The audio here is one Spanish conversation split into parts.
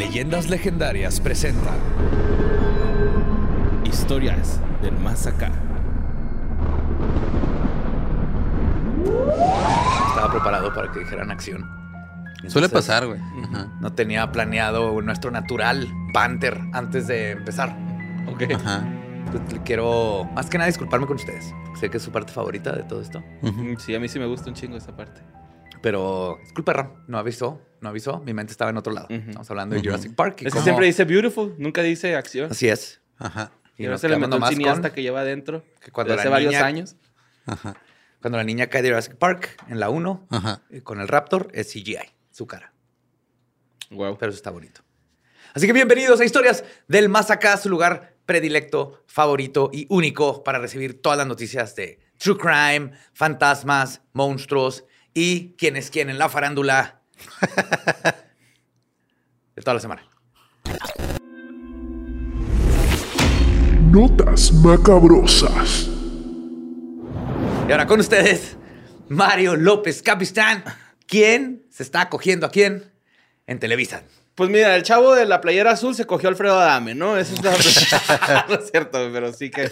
Leyendas Legendarias presenta Historias del más acá. Estaba preparado para que dijeran acción. Suele pasar, güey. Ajá. No tenía planeado nuestro natural Panther antes de empezar. Ok. Ajá. Quiero más que nada disculparme con ustedes. Sé que es su parte favorita de todo esto. Mm, Sí, a mí sí me gusta un chingo esa parte. Pero, disculpa, Ram, no avisó, no avisó. Mi mente estaba en otro lado. Ujú. Estamos hablando de. Jurassic Park. y Es que cómo- siempre dice beautiful, nunca dice acción. Así es. Ajá. Y nos se le metió nomás cineasta con que lleva adentro que cuando hace varios niña- años. Ajá. Cuando la niña cae de Jurassic Park en la 1 Ajá. eh, con el Raptor es CGI, su cara. Wow. Pero eso está bonito. Así que bienvenidos a Historias del Más Acá, su lugar predilecto, favorito y único para recibir todas las noticias de True Crime, fantasmas, monstruos y quién es quién en la farándula de toda la semana. Notas macabrosas. Y ahora con ustedes, Mario López Capistán. ¿Quién se está cogiendo a quién en Televisa? Pues mira, el chavo de la playera azul se cogió a Alfredo Adame, ¿no? Eso es la... no es cierto, pero sí que...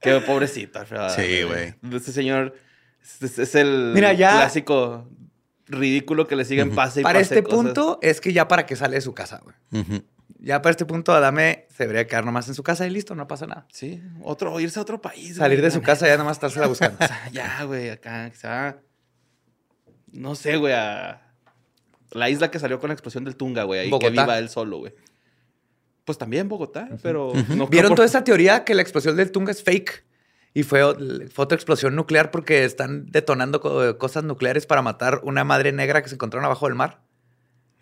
Que pobrecito Alfredo Adame. Sí, güey. Este señor es, es el Mira, ya- clásico ridículo que le siguen pase y Para pase este cosas. punto es que ya para que sale de su casa, güey. Ya para este punto, Adame se debería quedar nomás en su casa y listo, no pasa nada. Sí, otro, irse a otro país. Salir güey, de su casa ya nomás estársela buscando. neta. Ya, güey, acá, quizá... No sé, güey, a... La isla que salió con la explosión del Tunga, güey, ahí que viva él solo, güey. Pues también Bogotá, pero... no ¿Vieron por- toda esa teoría que la explosión del Tunga es fake? Y fue, fue otra explosión nuclear porque están detonando co- cosas nucleares para matar una madre negra que se encontraron abajo del mar.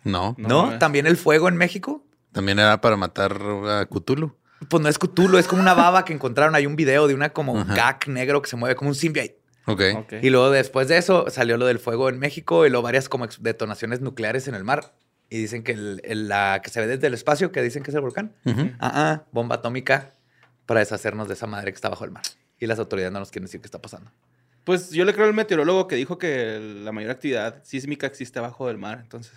No. No. También el fuego en México. También era para matar a Cthulhu. Pues no es Cthulhu, es como una baba que encontraron. Hay un video de una como Ajá. gag negro que se mueve como un symbiote. Ok. Ok. Y luego después de eso salió lo del fuego en México y luego varias como detonaciones nucleares en el mar. Y dicen que el- el- la que se ve desde el espacio, que dicen que es el volcán. Ah, ah, bomba atómica para deshacernos de esa madre que está bajo el mar. Y las autoridades no nos quieren decir qué está pasando. Pues yo le creo al meteorólogo que dijo que la mayor actividad sísmica existe abajo del mar, entonces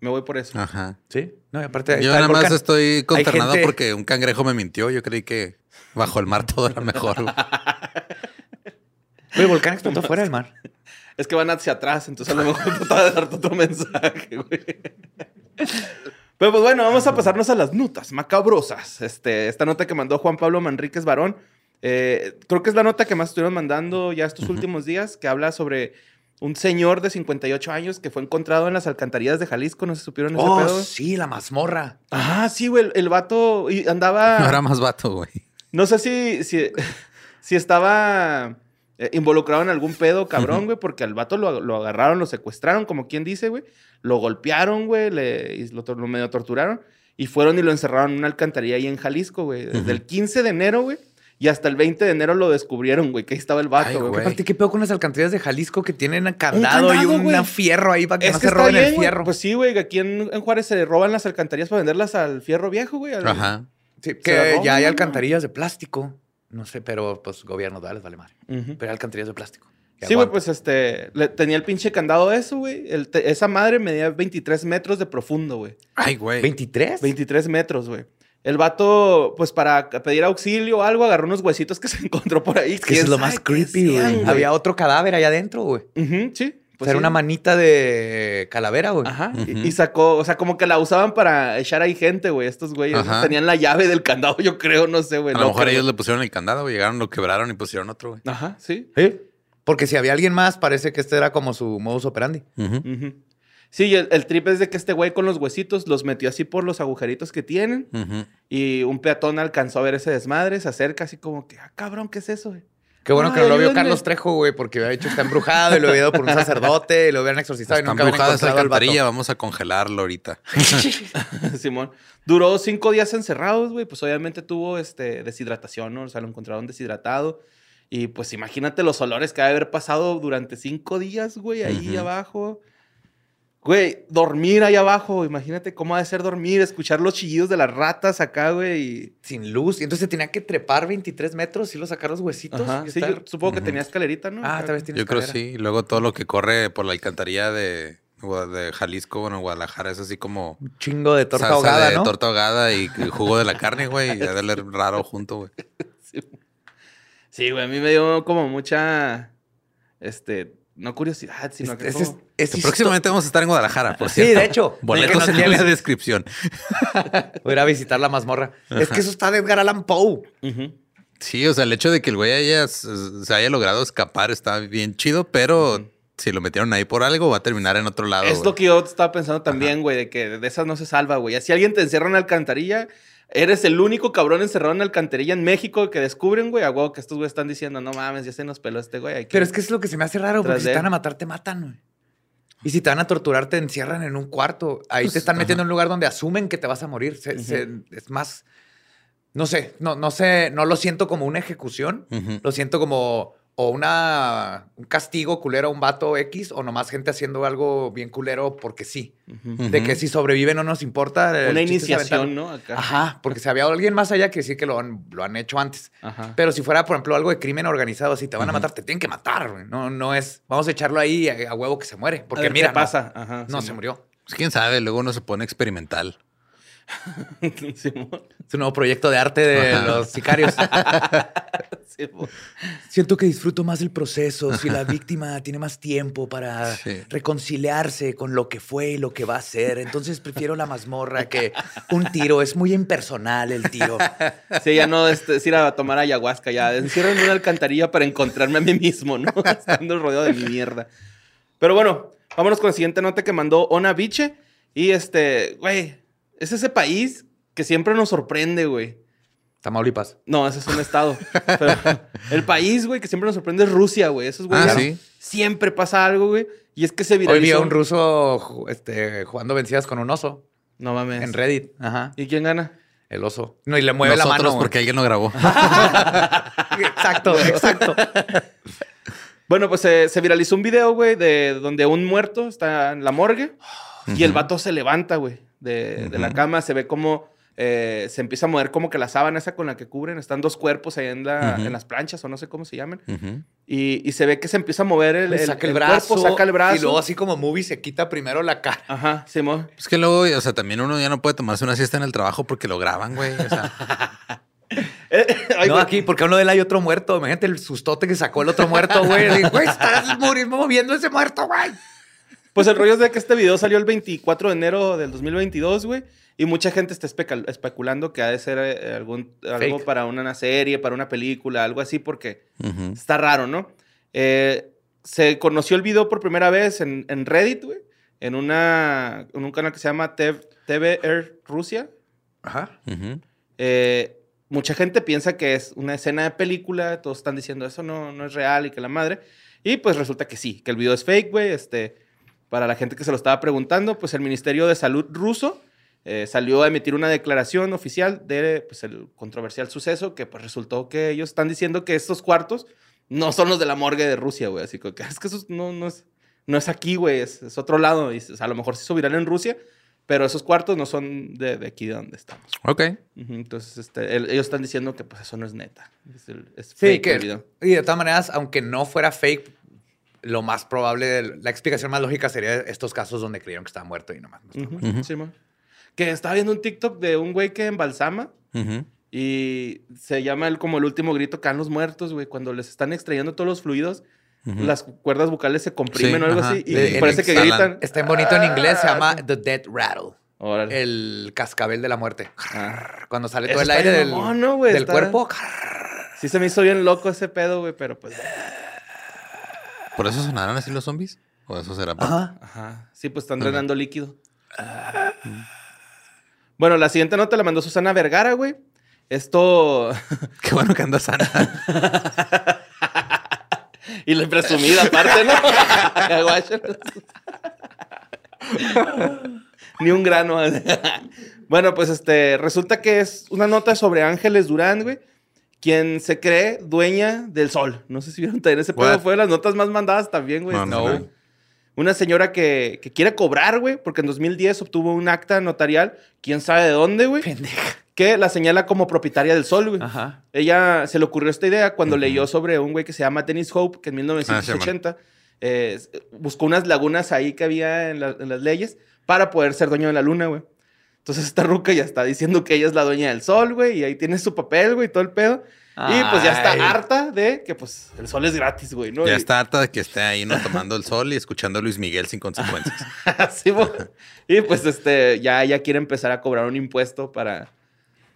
me voy por eso. Ajá. ¿Sí? No, y aparte Yo nada más estoy consternado gente- porque un cangrejo me mintió. Yo creí que bajo el mar todo era mejor. el volcán explotó fuera del mar. Es que van hacia atrás, entonces a lo mejor trataba de darte otro mensaje, güey. Pero pues bueno, vamos a pasarnos a las notas macabrosas. Este, esta nota que mandó Juan Pablo Manríquez Varón, eh, creo que es la nota que más estuvieron mandando ya estos últimos días, que habla sobre un señor de 58 años que fue encontrado en las alcantarillas de Jalisco, no se supieron ese Oh, pedo. sí, la mazmorra. Ah, sí, güey, el, el vato y andaba... No era más vato, güey. No sé si, si, si estaba eh, involucrado en algún pedo cabrón, güey, porque al vato lo, lo agarraron, lo secuestraron, como quien dice, güey. Lo golpearon, güey, le, y lo, medio torturaron. Y fueron y lo encerraron en una alcantarilla ahí en Jalisco, güey. Desde Ujú. el 15 de enero, güey. Y hasta el 20 de enero lo descubrieron, güey, que ahí estaba el Ay, vato, güey. Aparte, ¿qué pedo con las alcantarillas de Jalisco que tienen candado, y candado, un güey. fierro ahí para que Es no que se roben bien, el fierro? Pues sí, güey, aquí en, en Juárez se roban las alcantarillas para venderlas al fierro viejo, güey. al- Ajá. Sí, que roban, ya hay ¿no? alcantarillas de plástico. No sé, pero pues gobierno, les vale madre. Pero hay alcantarillas de plástico. Sí, güey, pues este, le- tenía el pinche candado eso, güey. Esa madre medía 23 metros de profundo, güey. Ay, güey. ¿23? 23 metros, güey. El vato, pues para pedir auxilio o algo, agarró unos huesitos que se encontró por ahí. Es que eso es lo más creepy, güey. Había otro cadáver allá adentro, güey. Ujú, sí. O pues era sí. una manita de calavera, güey. Ajá. y- sacó, o sea, como que la usaban para echar ahí gente, güey. Estos güeyes tenían la llave del candado, yo creo, no sé, güey. A lo mejor ellos le pusieron el candado, güey. Llegaron, lo quebraron y pusieron otro, güey. Ajá, sí. Sí. Porque si había alguien más, parece que este era como su modus operandi. Ujú. Ujú. Sí, y el, el trip es de que este güey con los huesitos los metió así por los agujeritos que tienen. Y un peatón alcanzó a ver ese desmadre, se acerca así como que, ah, cabrón, ¿qué es eso, güey? Qué bueno que no lo vio. Carlos Trejo, güey, porque había dicho está embrujado y lo había ido por un sacerdote y lo hubieran exorcizado y Está nunca habían embrujada esa alcantarilla. Vamos a congelarlo ahorita. Simón. Duró cinco días encerrados, güey. Pues obviamente tuvo este, deshidratación, ¿no? O sea, lo encontraron deshidratado. Y pues imagínate los olores que ha de haber pasado durante cinco días, güey, ahí abajo. Güey, dormir ahí abajo. Imagínate cómo ha de ser dormir, escuchar los chillidos de las ratas acá, güey. y- Sin luz. Y entonces tenía que trepar 23 metros y lo sacar los huesitos. Ajá. y Sí, estar- yo supongo que tenía escalerita, ¿no? Ah, tal vez tienes Yo creo escalera. sí. Y luego todo lo que corre por la alcantarilla de, Jalisco, bueno, Guadalajara es así como Un chingo de torta salsa ahogada, de ¿no? torta ahogada y y jugo de la carne, güey. Y debe oler raro junto, güey. Sí, güey, a mí me dio como mucha, este, no curiosidad, sino Es- que es- como- es- es Próximamente vamos a estar en Guadalajara, por Sí, cierto. de hecho. Boletos en la descripción. Voy a ir a visitar la mazmorra. Es que eso está de Edgar Allan Poe. Sí, o sea, el hecho de que el güey haya, se haya logrado escapar está bien chido, pero si lo metieron ahí por algo, va a terminar en otro lado. Es güey. lo que yo estaba pensando también, güey, de que de esas no se salva, güey. Si alguien te encierra en una alcantarilla, eres el único cabrón encerrado en alcantarilla en México que descubren, güey, a huevo que estos güeyes están diciendo, no mames, ya se nos peló este güey. hay que-". Pero es que es lo que se me hace raro, porque si te van a matar, te matan, güey. Y si te van a torturar, te encierran en un cuarto. Ahí Pues, te están metiendo en un lugar donde asumen que te vas a morir. Se- se- es más. No sé, no, no sé, no lo siento como una ejecución. Lo siento como o una, un castigo culero a un vato X o nomás gente haciendo algo bien culero porque sí. De que si sobrevive no nos importa. Una iniciación, ¿no? Acá. Ajá, porque si había alguien más allá que sí que lo han, lo han hecho antes. Ajá. Pero si fuera, por ejemplo, algo de crimen organizado, si te van a matar, te tienen que matar. No, no es, vamos a echarlo ahí a, a huevo que se muere. A Porque ver mira, ¿Qué pasa? Ajá. No, no sí, se murió. Pues quién sabe, luego uno se pone experimental. Simón. Es un nuevo proyecto de arte de Ajá. los sicarios. Simón. Siento que disfruto más el proceso si la víctima tiene más tiempo para Sí. reconciliarse con lo que fue y lo que va a ser. Entonces prefiero la mazmorra que un tiro. Es muy impersonal el tiro. Sí, ya no este, es ir a tomar ayahuasca, ya encierro en una alcantarilla para encontrarme a mí mismo, ¿no? Estando rodeado de mi mierda. Pero bueno, vámonos con la siguiente nota que mandó Ona Biche. Y este, güey, es ese país que siempre nos sorprende, güey. Tamaulipas. No, ese es un estado. Pero el país, güey, que siempre nos sorprende es Rusia, güey. Esos güeyes Ah, ¿sí? siempre pasa algo, güey. Y es que se Hoy vi viralizó. a un ruso este, jugando vencidas con un oso No mames. en Reddit. Ajá. ¿Y quién gana? El oso. No, y le mueve Nosotros la mano. porque alguien lo grabó. Exacto, exacto. Bueno, pues eh, se viralizó un video, güey, de donde un muerto está en la morgue y el vato se levanta, güey, de, de la cama. Se ve como eh, se empieza a mover como que la sábana esa con la que cubren. Están dos cuerpos ahí en, la, en las planchas o no sé cómo se llaman. Ujú. Y, y se ve que se empieza a mover el, el- saca el, el brazo. cuerpo, saca el brazo. Y luego, así como movie, se quita primero la cara. Ajá, Simón. Es que luego, o sea, también uno ya no puede tomarse una siesta en el trabajo porque lo graban, güey. O sea, Ay, no, güey. aquí, porque a uno de él hay otro muerto. Imagínate el sustote que sacó el otro muerto, güey. Güey, estás morir- moviendo ese muerto, güey. Pues el rollo es de que este video salió el 24 de enero del 2022, güey. Y mucha gente está especulando que ha de ser eh, algún, algo para una serie, para una película, algo así, porque está raro, ¿no? Eh, se conoció el video por primera vez en, en Reddit, güey. En, una, en un canal que se llama TV, TV Air Rusia. Ajá. Eh, mucha gente piensa que es una escena de película. Todos están diciendo eso no, no es real y que la madre. Y pues resulta que sí, que el video es fake, güey. Este, para la gente que se lo estaba preguntando, pues el Ministerio de Salud ruso eh, salió a emitir una declaración oficial de pues, el controversial suceso que pues resultó que ellos están diciendo que estos cuartos no son los de la morgue de Rusia, güey. Así que es que eso no, no, es, no es aquí, güey, es, es otro lado. Y, o sea, a lo mejor se hizo viral en Rusia, pero esos cuartos no son de, de aquí de donde estamos. Ok. Entonces, este, el- ellos están diciendo que pues eso no es neta. Es, el- es Sí, fake el que, video. y de todas maneras, aunque no fuera fake, lo más probable, la explicación más lógica sería estos casos donde creyeron que estaba muerto y nomás. no estaba Ujú, muerto. Ujú. sí, man. Que estaba viendo un TikTok de un güey que embalsama Ujú. y se llama el, como el último grito que dan los muertos, güey. Cuando les están extrayendo todos los fluidos, Ujú. las cuerdas vocales se comprimen Sí, o algo ajá. así. Y, parece que gritan. Está en bonito en inglés, se llama Ah, The Dead Rattle. Órale. El cascabel de la muerte. Ah. Cuando sale Eso todo el está aire del, mamón, ¿no, güey? del Está- cuerpo. Sí se me hizo bien loco ese pedo, güey, pero pues... ¿Por eso sonarán así los zombies? ¿O eso será? Ajá. Ajá. Sí, pues están Ajá. drenando líquido. Bueno, la siguiente nota la mandó Susana Vergara, güey. Esto... Qué bueno que anda sana. Y la presumida aparte, ¿no? Ni un grano. bueno, pues este, resulta que es una nota sobre Ángeles Durán, güey, quien se cree dueña del sol. No sé si vieron también ese pedo. Fue de las notas más mandadas también, güey. No, no, no. Una señora que, que quiere cobrar, güey, porque en 2010 obtuvo un acta notarial, quién sabe de dónde, güey, Pendeja. que la señala como propietaria del sol, güey. Ajá. Ella se le ocurrió esta idea cuando leyó sobre un güey que se llama Dennis Hope, que en Ah, 1980 eh, buscó unas lagunas ahí que había en, la- en las leyes para poder ser dueño de la luna, güey. Entonces esta ruca ya está diciendo que ella es la dueña del sol, güey, y ahí tiene su papel, güey, y todo el pedo. Y pues ya está harta de que pues el sol es gratis, güey, ¿no? Ya Y- está harta de que esté ahí no tomando el sol y escuchando a Luis Miguel sin consecuencias. Sí, mo. y pues este, ya ella quiere empezar a cobrar un impuesto para,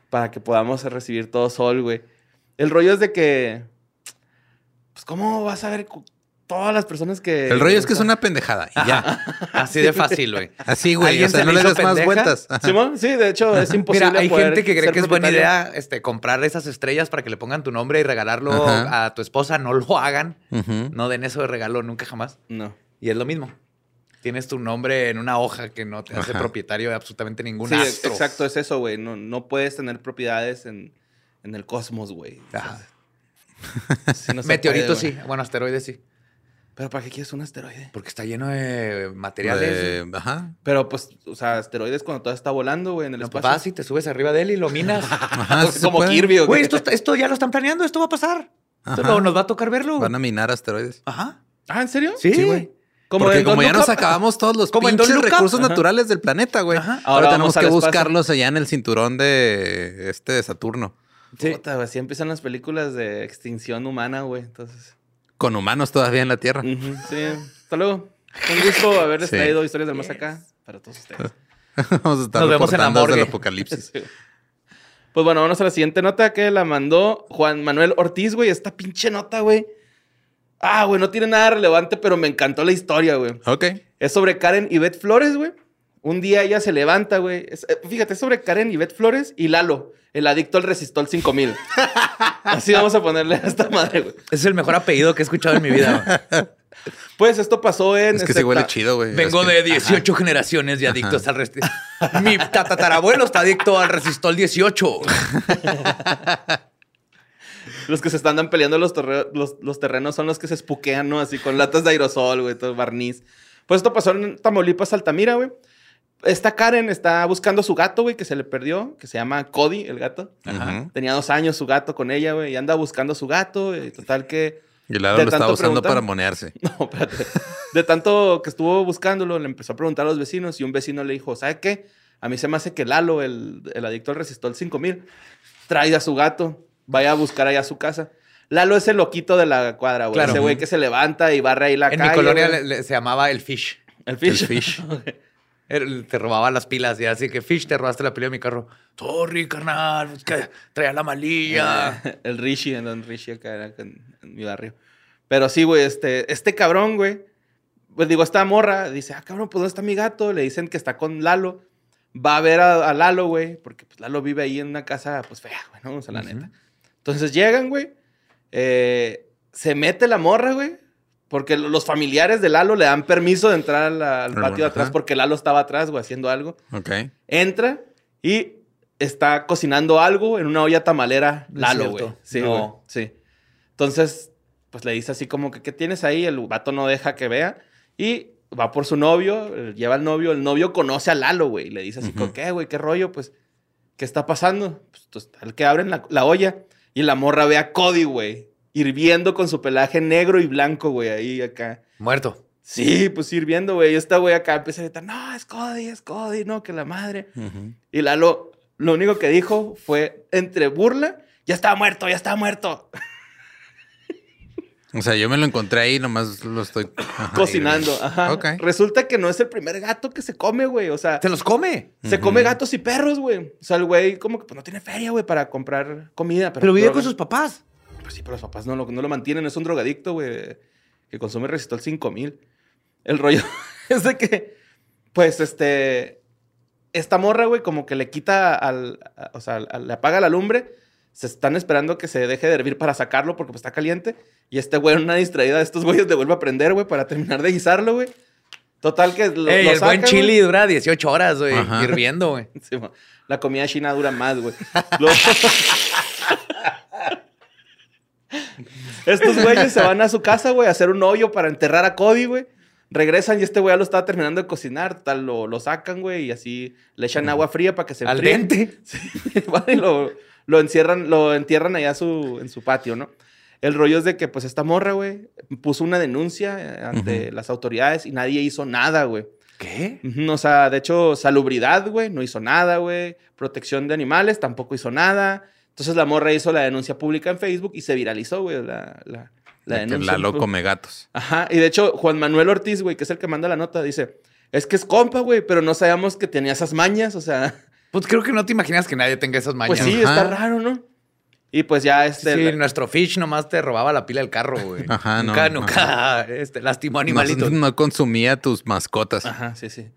para que podamos recibir todo sol, güey. El rollo es de que, pues, ¿cómo vas a ver todas las personas que... El rollo es que es una pendejada. Y ya. Así de fácil, güey. Así, güey. ¿Alguien O sea, se no le des más vueltas. ¿Simón? Sí, de hecho, es imposible Mira, hay poder gente que cree que es buena idea este, comprar esas estrellas para que le pongan tu nombre y regalarlo Ajá. a tu esposa. No lo hagan. No den eso de regalo nunca jamás. No. Y es lo mismo. Tienes tu nombre en una hoja que no te hace Ajá. propietario de absolutamente ningún Sí, astro. exacto, es eso, güey. No, no puedes tener propiedades en, en el cosmos, güey. Ajá. Sí, no puede, sí. Bueno, asteroides sí. Pero ¿para qué quieres un asteroide? Porque está lleno de materiales. De- Ajá. Pero pues, o sea, asteroides cuando todo está volando, güey, en el Los espacio. papás y te subes arriba de él y lo minas. Ajá, sí Como puede. Kirby. Güey, esto, esto ya lo están planeando. Esto va a pasar. Esto nos va a tocar verlo. Van a minar asteroides. Ajá. Ah, ¿en serio? Sí. Sí, güey. Como Porque como ya nos acabamos todos los pinches recursos Ajá. naturales del planeta, güey. Ahora Ahora, tenemos que buscarlos allá en el cinturón de este de Saturno. Sí. Puta, güey, así empiezan las películas de extinción humana, güey. Entonces. Con humanos todavía en la Tierra. sí. Hasta luego. Un gusto haberles Sí. traído historias del más acá para todos ustedes. Vamos a estar Nos vemos en la morgue. apocalipsis. Pues bueno, vamos a la siguiente nota que la mandó Juan Manuel Ortiz, güey. Esta pinche nota, güey. Ah, güey, no tiene nada relevante, pero me encantó la historia, güey. Ok. Es sobre Karen Ivette Flores, güey. Un día ella se levanta, güey. Es- eh, fíjate, es sobre Karen Ivette Flores y Lalo, el adicto al Resistol 5000. Así vamos a ponerle a esta madre, güey. Es el mejor apellido que he escuchado en mi vida. güey. Pues esto pasó en... Es que sí huele chido, güey. Vengo Es que- de 18 generaciones de adictos al resistol. Mi tatarabuelo está adicto al resistol 18. Los que se están peleando los, torre- los, los terrenos son los que se espuquean, ¿no? Así con latas de aerosol, güey, todo barniz. Pues esto pasó en Tamaulipas, Altamira, güey. Esta Karen está buscando a su gato, güey, que se le perdió, que se llama Cody, el gato. Ujú. Tenía dos años su gato con ella, güey, y anda buscando a su gato. Y total que... Y Lalo de lo estaba usando para monearse. No, espérate. De tanto que estuvo buscándolo, le empezó a preguntar a los vecinos y un vecino le dijo, ¿sabe qué? A mí se me hace que Lalo, el, el adicto al Resistol 5000, trae a su gato, vaya a buscar allá a su casa. Lalo es el loquito de la cuadra, güey. Claro. Ese güey que se levanta y barre ahí la En calle. mi colonia güey. le- le- se llamaba el Fish. El fish. El fish. te robaba las pilas y así que Fish te robaste la pila de mi carro. Sorry, carnal, es que traía la malilla. el Rishi, en Don Rishi acá era en, en mi barrio. Pero sí, güey, este, este cabrón, güey. Pues digo, esta morra dice, ah, cabrón, pues ¿dónde está mi gato? Le dicen que está con Lalo. Va a ver a, a Lalo, güey, porque pues Lalo vive ahí en una casa, pues fea, güey, ¿no? O sea, la neta. Entonces llegan, güey. eh, se mete la morra, güey. Porque lo- los familiares de Lalo le dan permiso de entrar al Ajá. patio de atrás porque Lalo estaba atrás, güey, haciendo algo. Ok. Entra y está cocinando algo en una olla tamalera Lalo, güey. Sí, No. Sí. Entonces, pues le dice así como que, ¿qué tienes ahí? El vato no deja que vea. Y va por su novio, lleva al novio. El novio conoce a Lalo, güey. Y le dice así como. ¿qué, güey? ¿Qué rollo? Pues, ¿qué está pasando? Pues, entonces, el que abren la, la olla y la morra ve a Cody, güey. Hirviendo con su pelaje negro y blanco, güey. Ahí acá. Muerto. Sí, pues hirviendo, güey. Y esta güey acá empieza a gritar, no, es Cody, es Cody, no, que la madre. Y Lalo, lo único que dijo fue entre burla, ya estaba muerto, ya estaba muerto, O sea, yo me lo encontré ahí, nomás lo estoy ajá, cocinando. Ajá. Ok. Resulta que no es el primer gato que se come, güey. O sea, Se los come. se come gatos y perros, güey. O sea, el güey como que pues, no tiene feria, güey, para comprar comida. Pero, Pero vive droga. con sus papás. Pues sí, pero los papás no lo, no lo mantienen. Es un drogadicto, güey, que consume Resistol 5000. El rollo es de que, pues, este... Esta morra, güey, como que le quita al... a- o sea, le apaga la lumbre. Se están esperando que se deje de hervir para sacarlo porque pues, está caliente. Y este güey, en una distraída de estos güeyes, le vuelve a prender, güey, para terminar de guisarlo, güey. Total que lo, Ey, lo el buen chili dura 18 horas, güey, hirviendo, güey. Sí, la comida china dura más, güey. Lo- Estos güeyes se van a su casa, güey, a hacer un hoyo para enterrar a Cody, güey. Regresan y este güey ya lo estaba terminando de cocinar. Tal, lo, lo sacan, güey, y así le echan agua fría para que se Al enfríe. dente. Sí, van y lo, lo encierran, lo entierran allá su, en su patio, ¿no? El rollo es de que, pues, esta morra, güey, puso una denuncia ante las autoridades y nadie hizo nada, güey. ¿Qué? O sea, de hecho, salubridad, güey, no hizo nada, güey. Protección de animales tampoco hizo nada. Entonces la morra hizo la denuncia pública en Facebook y se viralizó, güey, la, la, la De que denuncia. la loco me gatos. Ajá, y de hecho, Juan Manuel Ortiz, güey, que es el que manda la nota, dice, es que es compa, güey, pero no sabíamos que tenía esas mañas, o sea, Pues creo que no te imaginas que nadie tenga esas mañas. pues sí, Ajá. está raro, ¿no? Y pues ya este... Sí, nuestro Fish nomás te robaba la pila del carro, güey. Ajá, no, Nunca, no. nunca este, lastimó No, animalitos. no consumía tus mascotas. Ajá, sí, sí.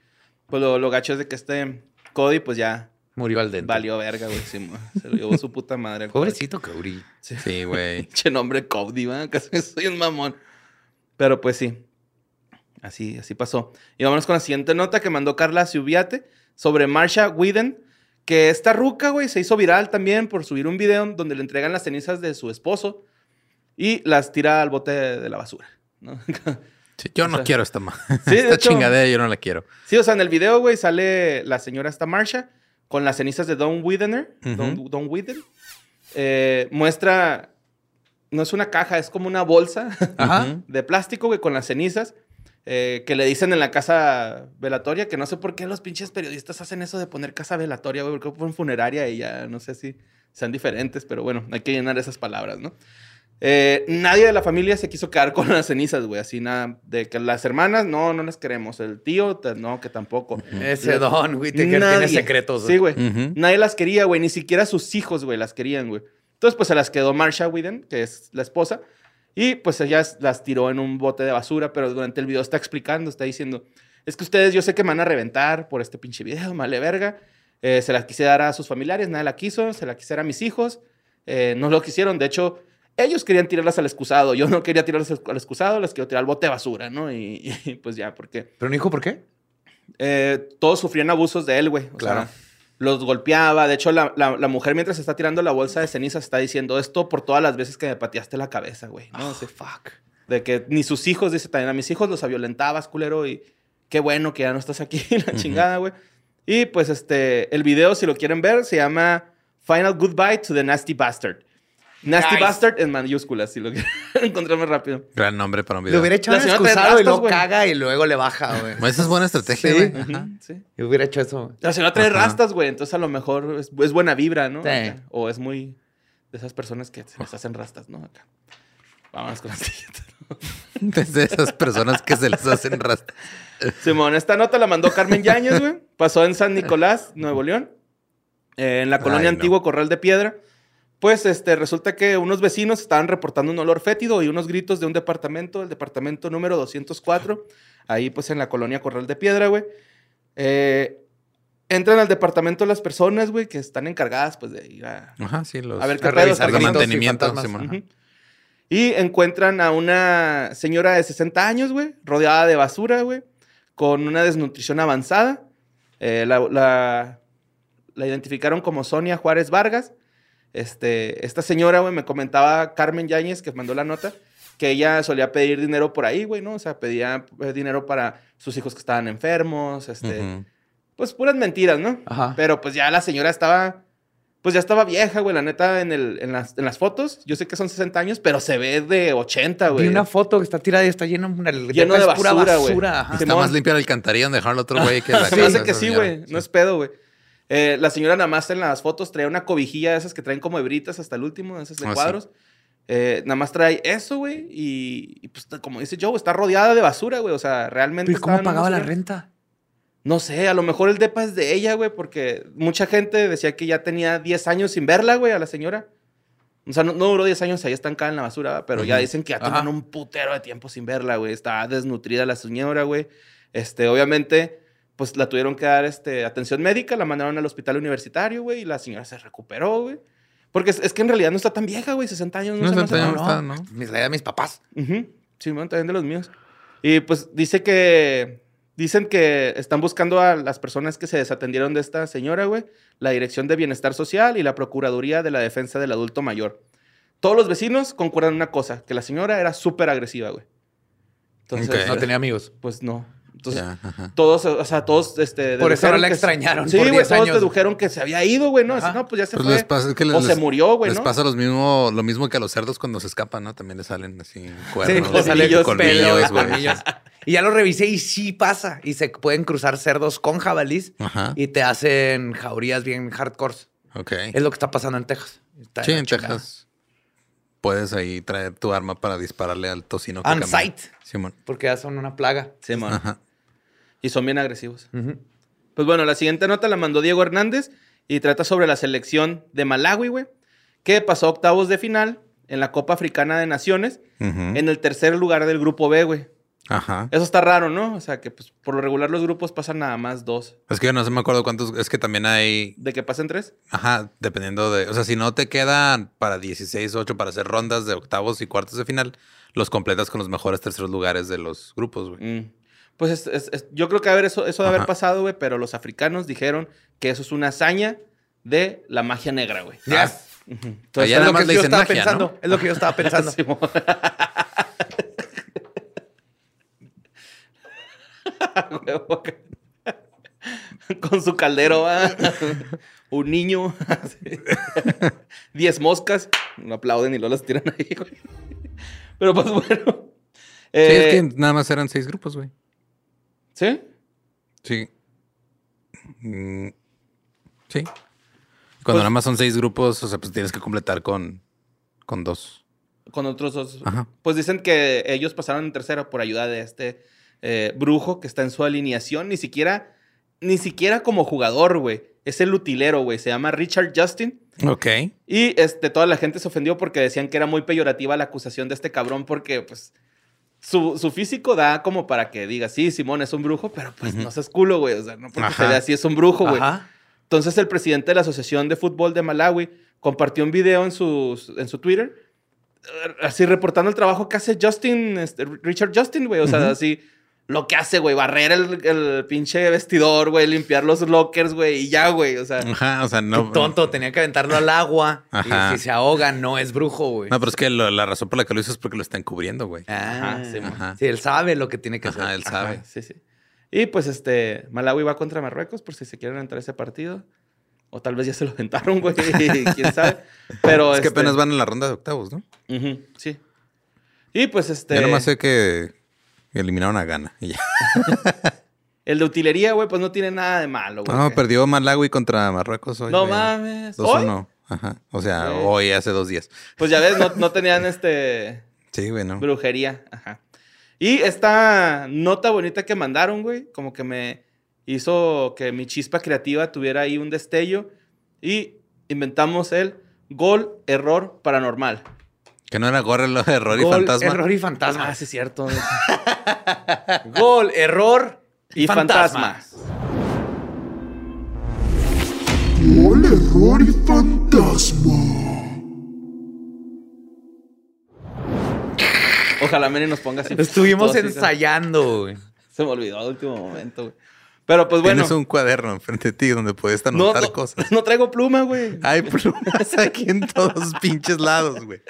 Pues lo, lo gacho es de que este Cody, pues ya Murió al dente. valió verga, güey. sí, se lo llevó su puta madre. Pobrecito Cody. Sí, güey. Che nombre Cody, ¿va? Casi soy un mamón. Pero pues sí. Así, así pasó. Y vámonos con la siguiente nota que mandó Carla Ciubiate sobre Marsha Whedon. Que esta ruca, güey, se hizo viral también por subir un video donde le entregan las cenizas de su esposo y las tira al bote de, la basura. ¿no? Sí, yo O no sea, quiero esta, ma- sí, esta hecho- chingadera, yo no la quiero. Sí, o sea, en el video, güey, sale la señora esta Marsha con las cenizas de Don Whedon. Don. Don. Eh, muestra, no es una caja, es como una bolsa Ajá. De plástico, güey, con las cenizas. eh, que le dicen en la casa velatoria, que no sé por qué los pinches periodistas hacen eso de poner casa velatoria, güey, porque ponen funeraria y ya no sé si sean diferentes, pero bueno, hay que llenar esas palabras, ¿no? Eh, nadie de la familia se quiso quedar con las cenizas, güey, así nada, de que las hermanas, no, no las queremos, el tío, te- no, que tampoco. Ese don, güey, que tiene secretos. Sí, güey. Ujú. Nadie las quería, güey. Ni siquiera sus hijos, güey, las querían, güey. Entonces, pues se las quedó Marsha Whedon, que es la esposa. Y pues ella las tiró en un bote de basura, pero durante el video está explicando, está diciendo, es que ustedes yo sé que me van a reventar por este pinche video, male verga. Eh, se la quise dar a sus familiares, nadie la quiso, se la quise dar a mis hijos, eh, no lo quisieron. De hecho, ellos querían tirarlas al excusado, yo no quería tirarlas al excusado, las quiero tirar al bote de basura, ¿no? Y, y, pues ya, porque ¿Pero no dijo por qué? eh, todos sufrían abusos de él, güey. O Claro. sea, los golpeaba. De hecho, la, la- la mujer mientras está tirando la bolsa de cenizas está diciendo esto por todas las veces que me pateaste la cabeza, güey. No Oh, sé, fuck. De que ni sus hijos, dice también, a mis hijos los violentabas, culero, y qué bueno que ya no estás aquí, la chingada, güey. Y pues este, el video, si lo quieren ver, se llama Final Goodbye to the Nasty Bastard. Nasty Nice. Bastard en mayúsculas, si lo quieren encontrar más rápido. Gran nombre para un Le video. hubiera echado La un señora excusado y rastas, luego güey. caga y luego le baja, güey. Esa es buena estrategia, Sí. güey. Ajá. Sí. Yo hubiera hecho eso. La señora trae Ajá. rastas, güey. Entonces a lo mejor es, es buena vibra, ¿no? Sí. Acá. O es muy de esas personas que se les hacen rastas, ¿no? Acá. Vámonos con la siguiente. Desde esas personas que se les hacen rastro. Simón, esta nota la mandó Carmen Yáñez, güey. Pasó en San Nicolás, Nuevo León. eh, en la colonia Ay, no. Antiguo Corral de Piedra. Pues este, resulta que unos vecinos estaban reportando un olor fétido y unos gritos de un departamento, el departamento número 204, ahí pues en la colonia Corral de Piedra, güey. Eh, entran al departamento las personas, güey, que están encargadas pues de ir a, Ajá, sí, los A ver qué A revisar de y mantenimiento. Y encuentran a una señora de 60 años, güey, rodeada de basura, güey, con una desnutrición avanzada. Eh, la, la- la identificaron como Sonia Juárez Vargas. Este, esta señora, güey, me comentaba Carmen Yáñez, que mandó la nota, que ella solía pedir dinero por ahí, güey, ¿no? O sea, pedía eh, dinero para sus hijos que estaban enfermos, este, pues puras mentiras, ¿no? Ajá. Pero pues ya la señora estaba, pues ya estaba vieja, güey, la neta, en, el, en, las, en las fotos. Yo sé que son 60 años, pero se ve de 80, güey. Vi una foto que está tirada y está lleno, Lleno de es pura basura, güey. Sí, Está más limpia la alcantarilla dejaron al otro güey que la Se me hace casa que sí, güey. No es pedo, güey. Eh, la señora nada más en las fotos trae una cobijilla de esas que traen como hebritas hasta el último, de esas de Ah, sí. cuadros. Eh, nada más trae eso, güey. Y, y, pues como dice Joe, está rodeada de basura, güey. O sea, realmente... ¿Y cómo pagaba la renta? No sé, a lo mejor el depa es de ella, güey, porque mucha gente decía que ya tenía 10 años sin verla, güey, a la señora. O sea, no, no duró 10 años ahí estancada en la basura, pero ya dicen que ya tenían un putero de tiempo sin verla, güey. Estaba desnutrida la señora, güey. Este, obviamente, pues la tuvieron que dar este, atención médica, la mandaron al hospital universitario, güey, y la señora se recuperó, güey. Porque es, es que en realidad no está tan vieja, güey, 60 años. No, No, se me 60 hace- años. No, está, no. Mis, la edad de mis papás. Ujú. Sí, bueno, también de los míos. Y pues dice que. Dicen que están buscando a las personas que se desatendieron de esta señora, güey. La Dirección de Bienestar Social y la Procuraduría de la Defensa del Adulto Mayor. Todos los vecinos concuerdan en una cosa: que la señora era súper agresiva, güey. Entonces, Ok. No tenía amigos. pues no. Entonces, todos, o sea, todos, este... Por eso no la extrañaron Sí, güey, 10 todos años. dedujeron que se había ido, güey, ¿no? Así, Ajá. no, pues ya se Pues fue. les pasa es que les, o se les- murió, güey, Les ¿no? pasa los mismo, lo mismo que a los cerdos cuando se escapan, ¿no? También les salen así Sí, cuernos, le sale colmillos, güey. Y ya lo revisé y sí pasa. Y se pueden cruzar cerdos con jabalís Ajá. y te hacen jaurías bien hardcore. Ok. Es lo que está pasando en Texas. Está Sí, en chingada. Texas. Puedes ahí traer tu arma para dispararle al tocino que On site. Simón. Porque ya son una plaga. Sí, man. Ajá. Y son bien agresivos. Pues bueno, la siguiente nota la mandó Diego Hernández y trata sobre la selección de Malawi, güey, que pasó a octavos de final en la Copa Africana de Naciones en el tercer lugar del grupo B, güey. Ajá. Eso está raro, ¿no? O sea, que pues por lo regular los grupos pasan nada más dos. Es que yo no sé, me acuerdo cuántos. Es que también hay. ¿De que pasen tres? Ajá, dependiendo de. O sea, si no te quedan para 16, 8 para hacer rondas de octavos y cuartos de final, los completas con los mejores terceros lugares de los grupos, güey. Mm. Pues es- es- es- yo creo que a ver, eso, eso de haber Ajá. pasado, güey, pero los africanos dijeron que eso es una hazaña de la magia negra, güey. Yes. Ujú. Allá es nada lo más que le yo dicen estaba magia, pensando. ¿no? Es lo que yo estaba pensando. Con su caldero, ¿va? un niño, diez moscas, no aplauden y luego las tiran ahí, güey. Pero pues bueno. Sí, Eh, es que nada más eran seis grupos, güey. ¿Sí? Sí. Mm, sí. Cuando Pues- nada más son seis grupos, o sea, pues tienes que completar con, con dos. Con otros dos. Ajá. Pues dicen que ellos pasaron en tercera por ayuda de este eh, brujo que está en su alineación. Ni siquiera, ni siquiera como jugador, güey. Es el utilero, güey. Se llama Richard Justin. Ok. Y este, toda la gente se ofendió porque decían que era muy peyorativa la acusación de este cabrón porque, pues, su, su físico da como para que diga, sí, Simón es un brujo, pero pues no seas culo, güey. O sea, no porque se vea así es un brujo, güey. Entonces el presidente de la Asociación de Fútbol de Malawi compartió un video en su, en su Twitter, eh, así reportando el trabajo que hace Justin, este, Richard Justin, güey. O sea, así lo que hace, güey, barrer el, el pinche vestidor, güey, limpiar los lockers, güey, y ya, güey. O sea, Ajá, o sea, no. Qué tonto, tenía que aventarlo al agua. Ajá. Y si se ahoga, no es brujo, güey. No, pero es que lo- la razón por la que lo hizo es porque lo está encubriendo, güey. Ah, Ajá, sí. Ajá. sí, él sabe lo que tiene que hacer. Ajá, él sabe. Ajá, sí, sí. Y pues este, Malawi va contra Marruecos por si se quieren entrar a ese partido. O tal vez ya se lo aventaron, güey, quién sabe. Pero Es que este, apenas van en la ronda de octavos, ¿no? ujú, sí. Y pues este. Yo nomás sé que eliminaron a Ghana y ya. El de utilería, güey, pues no tiene nada de malo, güey. No, perdió Malawi contra Marruecos hoy. No güey. mames. ¿Hoy? 2-1. Ajá. O sea, Sí. hoy hace dos días. Pues ya ves, no, no tenían este Sí, güey, ¿no? brujería. Ajá. Y esta nota bonita que mandaron, güey, como que me hizo que mi chispa creativa tuviera ahí un destello. Y inventamos el gol error paranormal. Que no era de error y Gol, fantasma. Error y fantasma. Ah, sí, es cierto. Gol, error y fantasma. Gol, error y fantasma. Ojalá Meni nos ponga así. Estuvimos todo así, ensayando, güey. Se me olvidó al último momento, güey. Pero pues bueno. Tienes un cuaderno enfrente de ti donde puedes no, anotar no, cosas. no traigo pluma, güey. Hay plumas aquí en todos pinches lados, güey.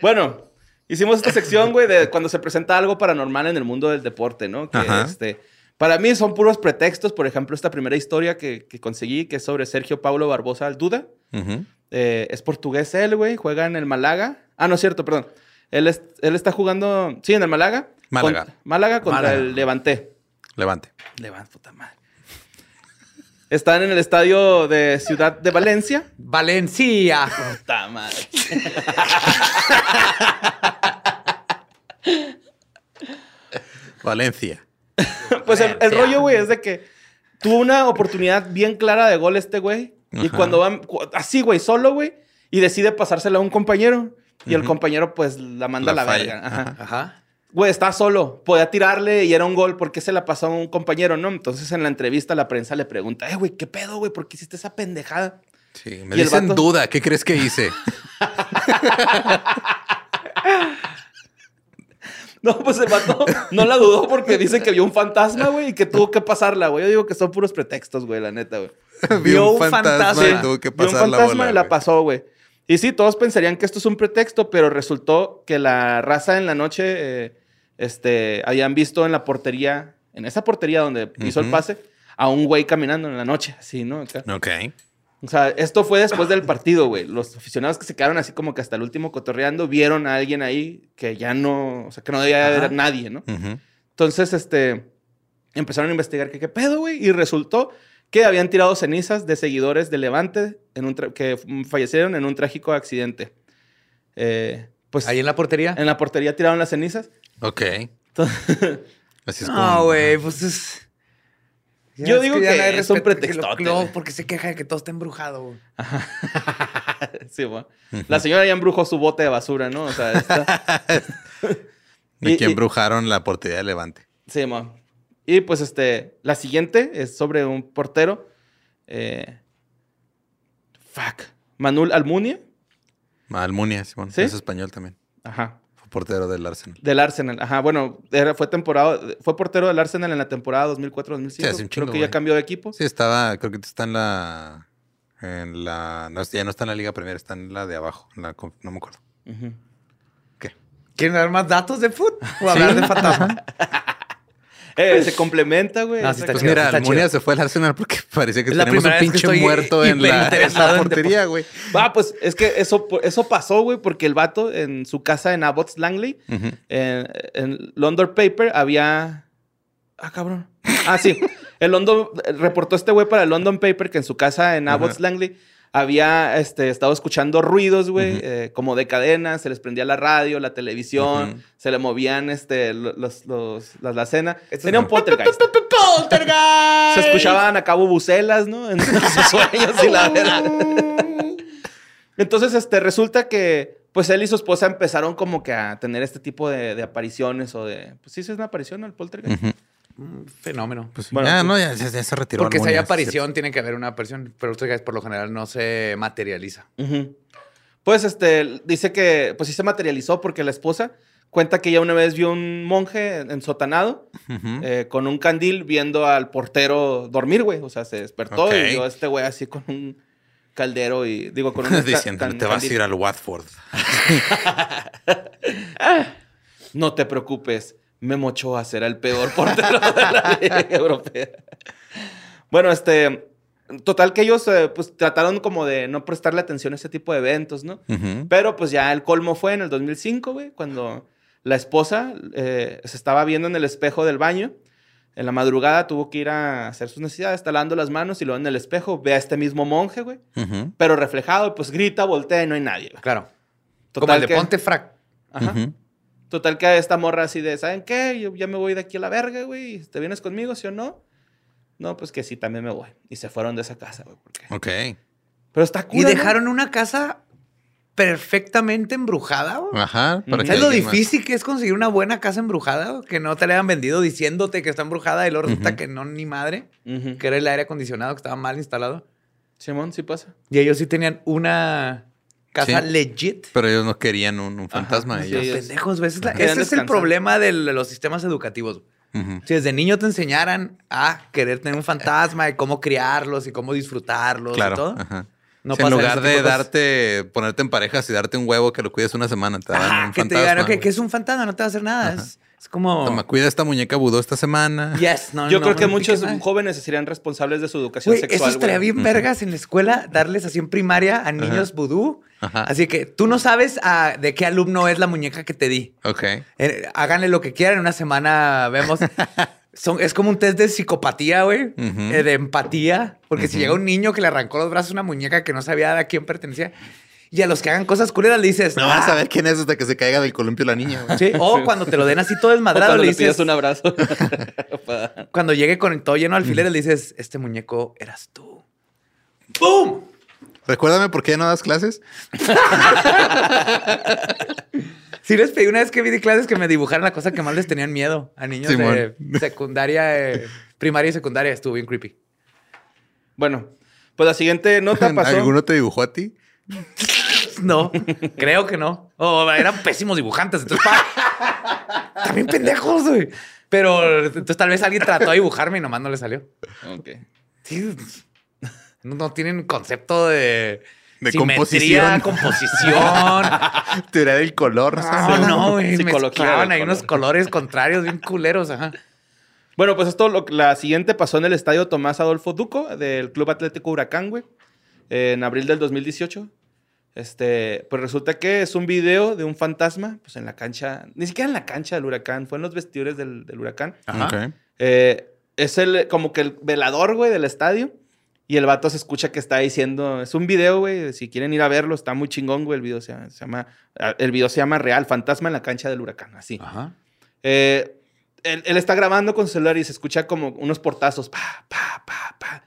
Bueno, hicimos esta sección, güey, de cuando se presenta algo paranormal en el mundo del deporte, ¿no? Que Ajá. este. Para mí son puros pretextos. Por ejemplo, esta primera historia que, que conseguí, que es sobre Sergio Paulo Barbosa Alduda. Ujú. Eh, es portugués él, güey. Juega en el Málaga. Ah, no es cierto, perdón. Él, es- él está jugando, sí, en el Málaga. Málaga. Con- Málaga contra Málaga. el Levante. Levante. Levante, puta madre. Están en el estadio de Ciudad de Valencia. Valencia. Puta madre. Valencia. Pues el, el rollo, güey, es de que tuvo una oportunidad bien clara de gol este güey. Y Ajá. cuando va así, güey, solo, güey, y decide pasársela a un compañero. Y el Ujú. compañero, pues, la manda La a la falla. verga. Ajá. Ajá. Güey, estaba solo. Podía tirarle y era un gol. ¿Por qué se la pasó a un compañero, no? Entonces, en la entrevista, la prensa le pregunta, eh, güey, ¿qué pedo, güey? ¿Por qué hiciste esa pendejada? Sí, me ¿Y dicen vato? duda. ¿Qué crees que hice? No, pues el vato no la dudó porque dice que vio un fantasma, güey, y que tuvo que pasarla, güey. Yo digo que son puros pretextos, güey, la neta, güey. Vi Vio un fantasma fantasma. y tuvo que Vio un la fantasma bola. y la pasó, güey. Y sí, todos pensarían que esto es un pretexto, pero resultó que la raza en la noche, eh, este, habían visto en la portería en esa portería donde hizo el pase, a un güey caminando en la noche, así, ¿no? Acá. Ok. O sea, esto fue después del partido, güey. Los aficionados que se quedaron así como que hasta el último cotorreando vieron a alguien ahí que ya no, o sea, que no debía haber nadie, ¿no? Entonces, este, empezaron a investigar qué, qué pedo, güey, y resultó que habían tirado cenizas de seguidores de Levante en un que fallecieron en un trágico accidente. Eh, pues Ahí en la portería. en la portería tiraron las cenizas. Ok. Entonces, Así es como. No, güey, pues es. Ya Yo es digo ya que no que lo- pretextote, no, porque se queja de que todo está embrujado, güey. sí, güey. La señora ya embrujó su bote de basura, ¿no? O sea, está... De Y- que y- embrujaron la portería de Levante. Sí, mo. Y pues este, la siguiente es sobre un portero. Eh, fuck. Manuel Almunia. Almunia, Simón. ¿Sí? Es español también. Ajá. Portero del Arsenal. Del Arsenal. Ajá. Bueno, era, fue temporada, fue portero del Arsenal en la temporada 2004-2005. Sí, hace un chingo, Creo que ya cambió de equipo. Sí, estaba, creo que está en la. En la. No, ya no está en la Liga Premier, está en la de abajo. en la conf- no me acuerdo. ¿Qué? ¿Quieren dar más datos de foot? ¿O hablar de fantasma? Eh, se complementa, güey. No, sí Esa está Pues chido. mira, está Almunia chido. se fue al Arsenal porque parecía que Es la tenemos un pinche muerto en la, en la portería, güey. Ah, pues es que eso, eso pasó, güey, porque el vato en su casa en Abbots Langley, en, en London Paper, había. Ah, cabrón. Ah, sí. El London reportó este güey para el London Paper que en su casa en Abbots. Langley había este, estado escuchando ruidos, güey, eh, como de cadenas, se les prendía la radio, la televisión, se le movían este, lo- los, los, las- la cena. Esto Tenía un poltergeist. Se escuchaban a cabo bucelas, ¿no? En sus sueños y la verdad. Entonces, este, resulta que, pues él y su esposa empezaron como que a tener este tipo de, de apariciones o de, pues sí, sí es una aparición, ¿no? El poltergeist. Ujú. Un fenómeno. Pues Bueno, ya, no, ya, ya- ya se retiró. Porque si hay aparición, tiene que haber una aparición. Pero usted por lo general no se materializa. Pues, este, dice que, pues sí se materializó porque la esposa cuenta que ella una vez vio un monje ensotanado. Ujú. eh, con un candil viendo al portero dormir, güey. O sea, se despertó y vio a este güey así con un caldero y, digo, con un... can- te vas a candil". ir al Watford. No te preocupes, Memo Ochoa será el peor portero de la Liga Europea. Bueno, este, total que ellos eh, pues trataron como de no prestarle atención a ese tipo de eventos, ¿no? Pero pues ya el colmo fue en el 2005, güey, cuando la esposa eh, se estaba viendo en el espejo del baño. En la madrugada tuvo que ir a hacer sus necesidades, está lavando las manos y luego en el espejo ve a este mismo monje, güey, pero reflejado, pues grita, voltea y no hay nadie. güey. Claro. Como Total el de que- Ponte Frac. Ajá. Total que esta morra así de, ¿saben qué? Yo ya me voy de aquí a la verga, güey. ¿Te vienes conmigo, sí o no? No, pues que sí, también me voy. Y se fueron de esa casa, güey. porque- Ok. Pero está Y cool. ¿no? dejaron una casa perfectamente embrujada, güey. Ajá. para ¿Sabes lo más- difícil que es conseguir una buena casa embrujada? güey? Que no te la hayan vendido diciéndote que está embrujada y luego resulta que no, ni madre. Que era el aire acondicionado que estaba mal instalado. Simón, sí pasa. Y ellos sí tenían una casa Sí. legit. Pero ellos no querían un, un fantasma. ellos. ellos- Pendejos, güey. Ese es, el problema de los sistemas educativos. Si desde niño te enseñaran a querer tener un fantasma y cómo criarlos y cómo disfrutarlos y todo, ajá. no Sí, en pasa lugar de cosas. darte, ponerte en parejas y darte un huevo que lo cuides una semana, te dan Ajá, un que te digan, que es un fantasma, no te va a hacer nada. Es, es como. Toma, cuida esta muñeca budó esta semana. Yes, no, Yo no, creo que no muchos nada. jóvenes serían responsables de su educación Güey, sexual. eso estaría bien vergas en la escuela, darles así en primaria a niños vudú. Ajá. Así que tú no sabes ah, de qué alumno es la muñeca que te di. Ok. Eh, háganle lo que quieran, en una semana vemos. Son, es como un test de psicopatía, güey, eh, de empatía. Porque si llega un niño que le arrancó los brazos a una muñeca que no sabía a quién pertenecía, y a los que hagan cosas culeras le dices, No vas "Ah". a ver quién es hasta que se caiga del columpio la niña. güey. Sí, O cuando te lo den así todo desmadrado, cuando le dices, un abrazo. Cuando llegue con todo lleno de alfileres, le dices, este muñeco eras tú. ¡Boom! Recuérdame por qué no das clases. Sí les pedí una vez que vi de clases que me dibujaran la cosa que más les tenían miedo a niños de secundaria, eh, primaria y secundaria. Estuvo bien creepy. Bueno, pues la siguiente nota pasó. ¿Alguno te dibujó a ti? No, creo que no. O eran pésimos dibujantes. Entonces, pa- también pendejos, güey. Pero entonces tal vez alguien trató de dibujarme y nomás no le salió. Ok. Sí, no, no tienen concepto de, De simetría, composición. composición. Teoría del color. No, no, güey. Psicología ahí unos color. colores contrarios bien culeros, ajá. Bueno, pues esto, lo- la siguiente pasó en el estadio Tomás Adolfo Duco del Club Atlético Huracán, güey, en abril del 2018. Este, pues resulta que es un video de un fantasma, pues en la cancha, ni siquiera en la cancha del huracán, fue en los vestidores del, del huracán. Ajá. Eh, es el, como que el velador, güey, del estadio. Y el vato se escucha que está diciendo, es un video, güey, si quieren ir a verlo, está muy chingón, güey, el video se, llama- se llama, el video se llama Real, Fantasma en la cancha del huracán, así. Ajá. Eh, él, él está grabando con su celular y se escucha como unos portazos, pa, pa, pa, pa.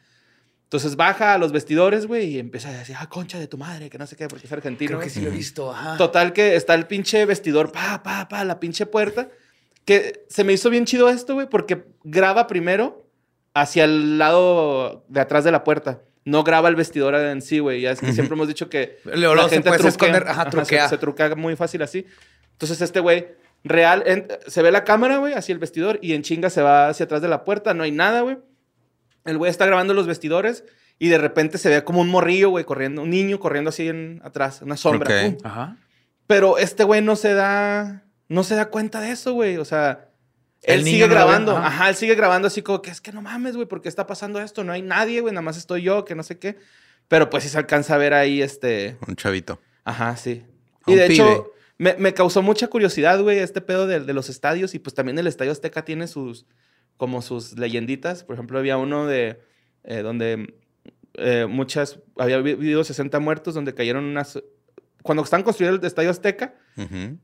Entonces baja a los vestidores, güey, y empieza a decir, ah, concha de tu madre, que no sé qué, porque es argentino. Creo que sí lo he visto. Ajá. Total que está el pinche vestidor, pa, pa, pa, la pinche puerta. Que se me hizo bien chido esto, güey, porque graba primero hacia el lado de atrás de la puerta. No graba el vestidor en sí, güey. Ya es que siempre hemos dicho que Luego, luego se puede esconder, ajá, se- truquea. se, truquea muy fácil así. Entonces este güey, real, en- se ve la cámara, güey, hacia el vestidor y en chinga se va hacia atrás de la puerta. No hay nada, güey. El güey está grabando los vestidores y de repente se ve como un morrillo, güey, corriendo, un niño corriendo así en atrás, una sombra. Ok. pum. Ajá. Pero este güey no se da, no se da cuenta de eso, güey. O sea, El él niño sigue grabando. ajá. Ajá. él sigue grabando así como que es que no mames, güey, ¿por qué está pasando esto? No hay nadie, güey, nada más estoy yo, que no sé qué. Pero pues sí se alcanza a ver ahí este, Un chavito. ajá, sí. Y un de pibe. hecho, me, me causó mucha curiosidad, güey, este pedo de, de los estadios. Y pues también el Estadio Azteca tiene sus, como sus leyenditas. Por ejemplo, había uno de, eh, donde eh, muchas, había habido 60 muertos, donde cayeron unas... Cuando están construyendo el Estadio Azteca,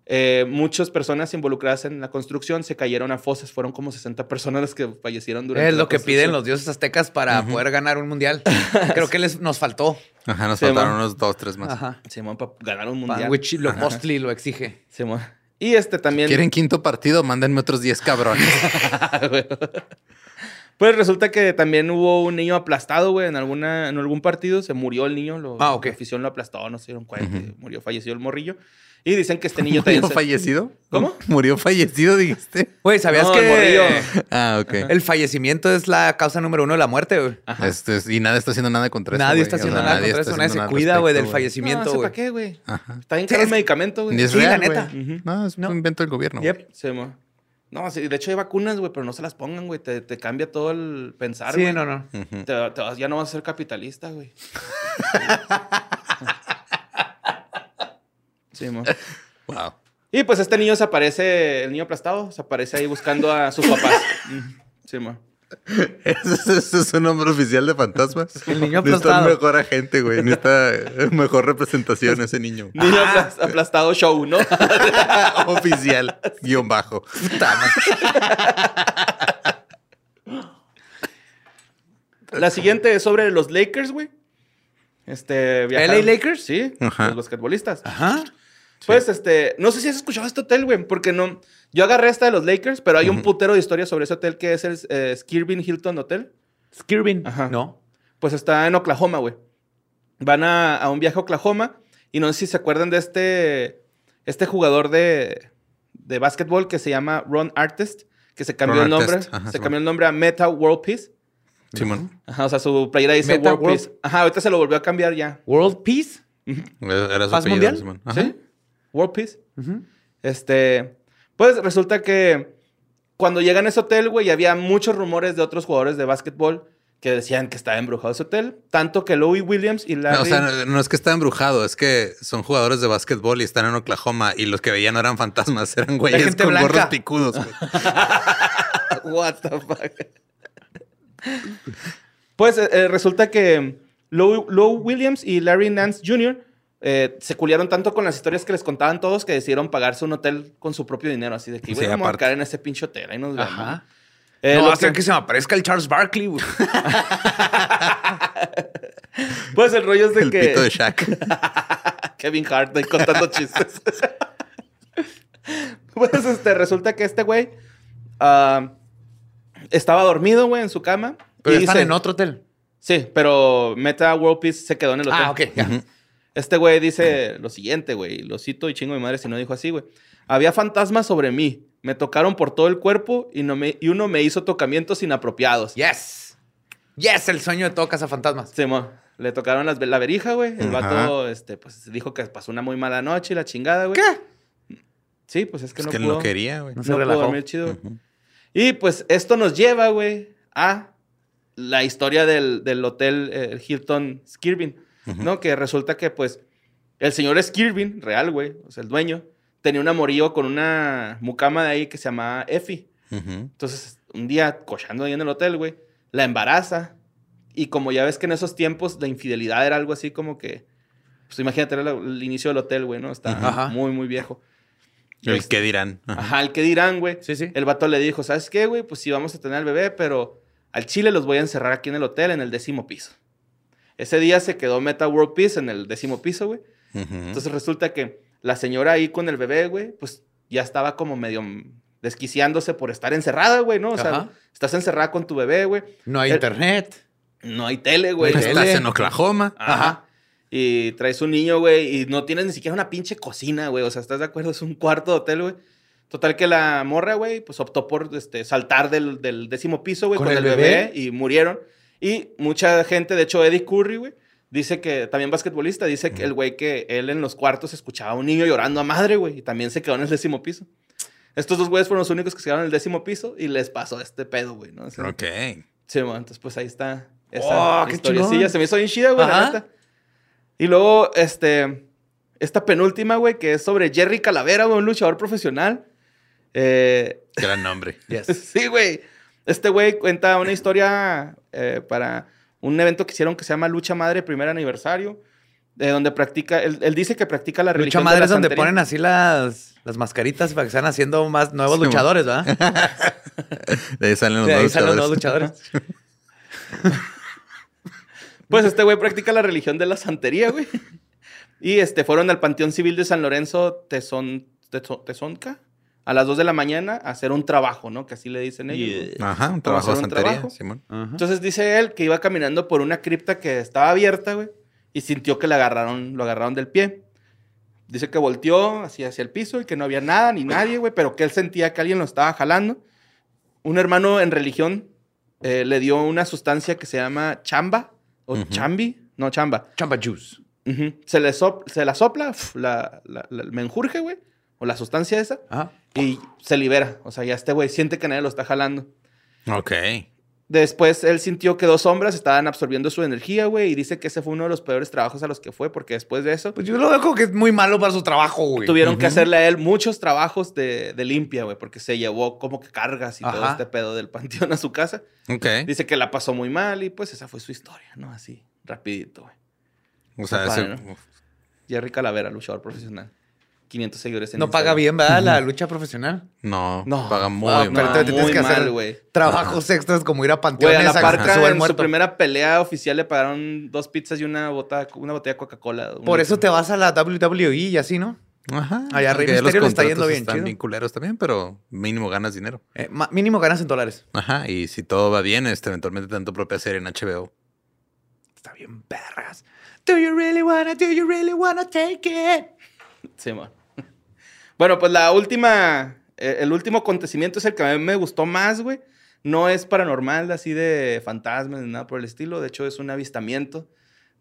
eh, muchas personas involucradas en la construcción se cayeron a fosas. Fueron como 60 personas las que fallecieron durante Es la lo que piden los dioses aztecas para poder ganar un mundial. Creo que les nos faltó. Ajá, nos Sí, faltaron man. unos dos, tres más. Ajá. Simón, para ganar un Pa- mundial. Which lo costly lo exige. Simón. Y este también... ¿Quieren quinto partido? Mándenme otros 10 cabrones. Pues resulta que también hubo un niño aplastado, güey, en, alguna, en algún partido. Se murió el niño. Lo, Ah, ok. La afición lo aplastó, no se dieron cuenta. Murió, falleció el morrillo. Y dicen que este niño. ¿Murió se- fallecido? ¿Cómo? ¿Murió fallecido, dijiste? Güey, ¿sabías No, que. Ah, ok. el fallecimiento es la causa número uno de la muerte, güey? Este, y nadie está haciendo nada contra eso. Nadie está O haciendo sea, nada nadie contra está eso. Nadie haciendo se nada al cuida, güey, del fallecimiento, no, güey. ¿para qué, güey? Ajá. Está bien Sí, caro el es- medicamento, güey. Ni es Sí, la real, neta. güey. Ujú. No, es No. un invento del gobierno. Yep. Sí, mo. No, sí, de hecho hay vacunas, güey, pero no se las pongan, güey. Te, te cambia todo el pensar, Sí, güey. no, no. Ujú. Te- te vas- ya no vas a ser capitalista, güey. sí, mo. Wow. Y pues este niño se aparece, el niño aplastado, se aparece ahí buscando a sus papás. Sí, mo. Ese, ese es un nombre oficial de fantasmas. El niño Necesita aplastado. mejor agente, güey. Necesita eh, mejor representación ese niño. Niño aplas- aplastado show, ¿no? Oficial, guion bajo. La siguiente es sobre los Lakers, güey. Este, ¿LA Lakers? Sí, Ajá. los basquetbolistas. Ajá. Pues, este, no sé si has escuchado este hotel, güey, porque no. Yo agarré esta de los Lakers, pero hay un putero de historia sobre ese hotel que es el eh, Skirvin Hilton Hotel. Skirvin. Ajá. No. Pues está en Oklahoma, güey. Van a, a un viaje a Oklahoma y no sé si se acuerdan de este, este jugador de, de básquetbol que se llama Ron Artest, que se cambió Ron el nombre. Ajá, se sí, cambió el nombre a Meta World Peace. Simón. Ajá, o sea, su playera dice Meta World, World- Peace. Ajá, ahorita se lo volvió a cambiar ya. World Peace. Era su ¿Paz apellido, mundial? Simón. Ajá. ¿Sí? World Peace. Este, pues resulta que cuando llegan a ese hotel, güey, había muchos rumores de otros jugadores de básquetbol que decían que estaba embrujado ese hotel. Tanto que Louis Williams y Larry... No, o sea, no, no es que está embrujado, es que son jugadores de básquetbol y están en Oklahoma y los que veían no eran fantasmas, eran güeyes con blanca. gorros picudos. güey. What the fuck. pues eh, resulta que Lou, Lou Williams y Larry Nance Jr. eh, se culiaron tanto con las historias que les contaban todos que decidieron pagarse un hotel con su propio dinero. Así de que, Sí, güey, vamos a caer en ese pinche hotel. Ahí nos vemos. Ajá. Eh, no va a ser que- que se me aparezca el Charles Barkley, güey. Pues el rollo es de El que... pito de Shaq. Kevin Hart ahí contando chistes. pues este, resulta que este güey ah, estaba dormido, güey, en su cama. Pero y están dice- en otro hotel. Sí, pero Meta World Peace se quedó en el hotel. Ah, ok. ya. Este güey dice lo siguiente, güey. Lo cito y chingo mi madre si no dijo así, güey. Había fantasmas sobre mí. Me tocaron por todo el cuerpo y, no me, y uno me hizo tocamientos inapropiados. Yes. Yes, el sueño de todo cazafantasmas. Sí, mo. Le tocaron las, la verija, güey. El Ajá. vato, este, pues, dijo que pasó una muy mala noche y la chingada, güey. ¿Qué? Sí, pues es que Es no que pudo. no quería, güey. No No se pudo dormir chido. Y pues esto nos lleva, güey, a la historia del, del hotel eh, Hilton Skirvin, ¿no? Que resulta que, pues, el señor Skirvin, real, güey, o sea, el dueño, tenía un amorío con una mucama de ahí que se llamaba Effie. Entonces, un día, cochando ahí en el hotel, güey, la embaraza. Y como ya ves que en esos tiempos la infidelidad era algo así como que... Pues imagínate, era el inicio del hotel, güey, ¿no? Está Ajá. muy, muy viejo. El Este, que dirán. Ajá. Ajá, el que dirán, güey. Sí, sí. El vato le dijo, ¿sabes qué, güey? Pues sí, vamos a tener al bebé, pero al chile los voy a encerrar aquí en el hotel, en el décimo piso. Ese día se quedó Meta World Peace en el décimo piso, güey. Ujú. Entonces resulta que la señora ahí con el bebé, güey, pues ya estaba como medio desquiciándose por estar encerrada, güey, ¿no? O sea, Ajá. estás encerrada con tu bebé, güey. No hay El- internet. No hay tele, güey. No hay Estás en Oklahoma. Ajá. Y traes un niño, güey, y no tienes ni siquiera una pinche cocina, güey. O sea, ¿estás de acuerdo? Es un cuarto de hotel, güey. Total que la morra, güey, pues optó por este, saltar del, del décimo piso, güey, ¿Con con, el el bebé? bebé? y murieron. Y mucha gente, de hecho, Eddie Curry, güey, dice que, también basquetbolista, dice que el güey que él en los cuartos escuchaba a un niño llorando a madre, güey, y también se quedó en el décimo piso. Estos dos güeyes fueron los únicos que se quedaron en el décimo piso y les pasó este pedo, güey, ¿no? O sea, Ok. Sí, bueno, entonces pues ahí está esa Oh, qué historiecilla. Se me hizo bien chida, güey, la neta. Y luego, este, esta penúltima, güey, que es sobre Jerry Calavera, güey, un luchador profesional. Eh, Gran nombre. Yes. sí, güey. Este güey cuenta una historia eh, para un evento que hicieron que se llama Lucha Madre Primer Aniversario, de donde practica, él, él dice que practica la Lucha religión de madre la es donde santería. ponen así las, las mascaritas para que estén haciendo más nuevos Sí, luchadores, ¿verdad? De ahí salen los De ahí nuevos salen los nuevos luchadores. Pues este güey practica la religión de la santería, güey. Y este, fueron al Panteón Civil de San Lorenzo Tezon, Tezo- Tezonca a las 2 de la mañana a hacer un trabajo, ¿no? Que así le dicen ellos. ¿no? Ajá, un trabajo de santería, trabajo. Simón. Entonces dice él que iba caminando por una cripta que estaba abierta, güey, y sintió que le agarraron, lo agarraron del pie. Dice que volteó hacia, hacia el piso y que no había nada ni nadie, güey, pero que él sentía que alguien lo estaba jalando. Un hermano en religión eh, le dio una sustancia que se llama chamba o chambi, no chamba. Chamba juice. Se, le sop- se la sopla, la, la, la- menjurje, güey, o la sustancia esa, Ajá. y se libera. O sea, ya este güey siente que nadie lo está jalando. Ok. Después él sintió que dos sombras estaban absorbiendo su energía, güey, y dice que ese fue uno de los peores trabajos a los que fue, porque después de eso Pues yo lo veo como que es muy malo para su trabajo, güey. tuvieron que hacerle a él muchos trabajos de, de limpia, güey, porque se llevó como que cargas y todo este pedo del panteón a su casa. Ok. Dice que la pasó muy mal y pues esa fue su historia, ¿no? Así, rapidito, güey. O sea, ese- padre, Jerry Calavera, luchador profesional. 500 seguidores en No paga bien, ¿verdad? La lucha profesional. no, No. paga muy Ah, mal. pero te- te tienes muy que hacer mal. Trabajos extras como ir a panteones a la a parca el en su primera pelea oficial le pagaron dos pizzas y una, bota, una botella de Coca-Cola. Por eso te vas a la WWE y así, ¿no? Ajá. Allá Rey Misterio le está yendo bien Están chido. bien culeros también, pero mínimo ganas dinero. Eh, mínimo ganas en dólares. Ajá. Y si todo va bien, este, eventualmente te dan tu propia serie en HBO. Está bien, perras. Do you really wanna, do you really wanna take it? Sí, man. Bueno, pues la última, eh, el último acontecimiento es el que a mí me gustó más, güey. No es paranormal, así de fantasmas ni nada por el estilo. De hecho, es un avistamiento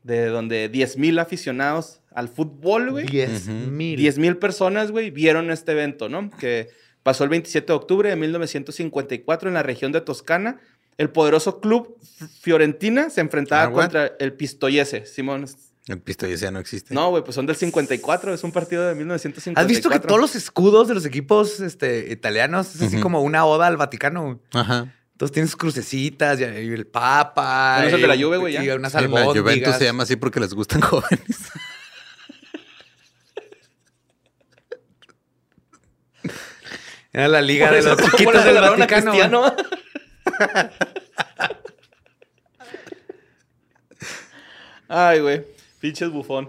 de donde 10.000 aficionados al fútbol, güey. 10 Ujú. mil. 10.000 personas, güey, vieron este evento, ¿no? Que pasó el 27 de octubre de 1954 en la región de Toscana. El poderoso club Fiorentina se enfrentaba Ah, contra el Pistoiese, Simón. El pisto ya no existe. No, güey, pues son del 54, es un partido de 1954. ¿Has visto que todos los escudos de los equipos este, italianos es así como una oda al Vaticano? Ajá. Entonces tienes crucecitas y el Papa. Bueno, es el de la y- Juve, güey, ya. Y unas Sí, la Juventus se llama así porque les gustan jóvenes. Era la liga de los chiquitos del Vaticano. Cristiano. Ay, güey. Pinches bufón.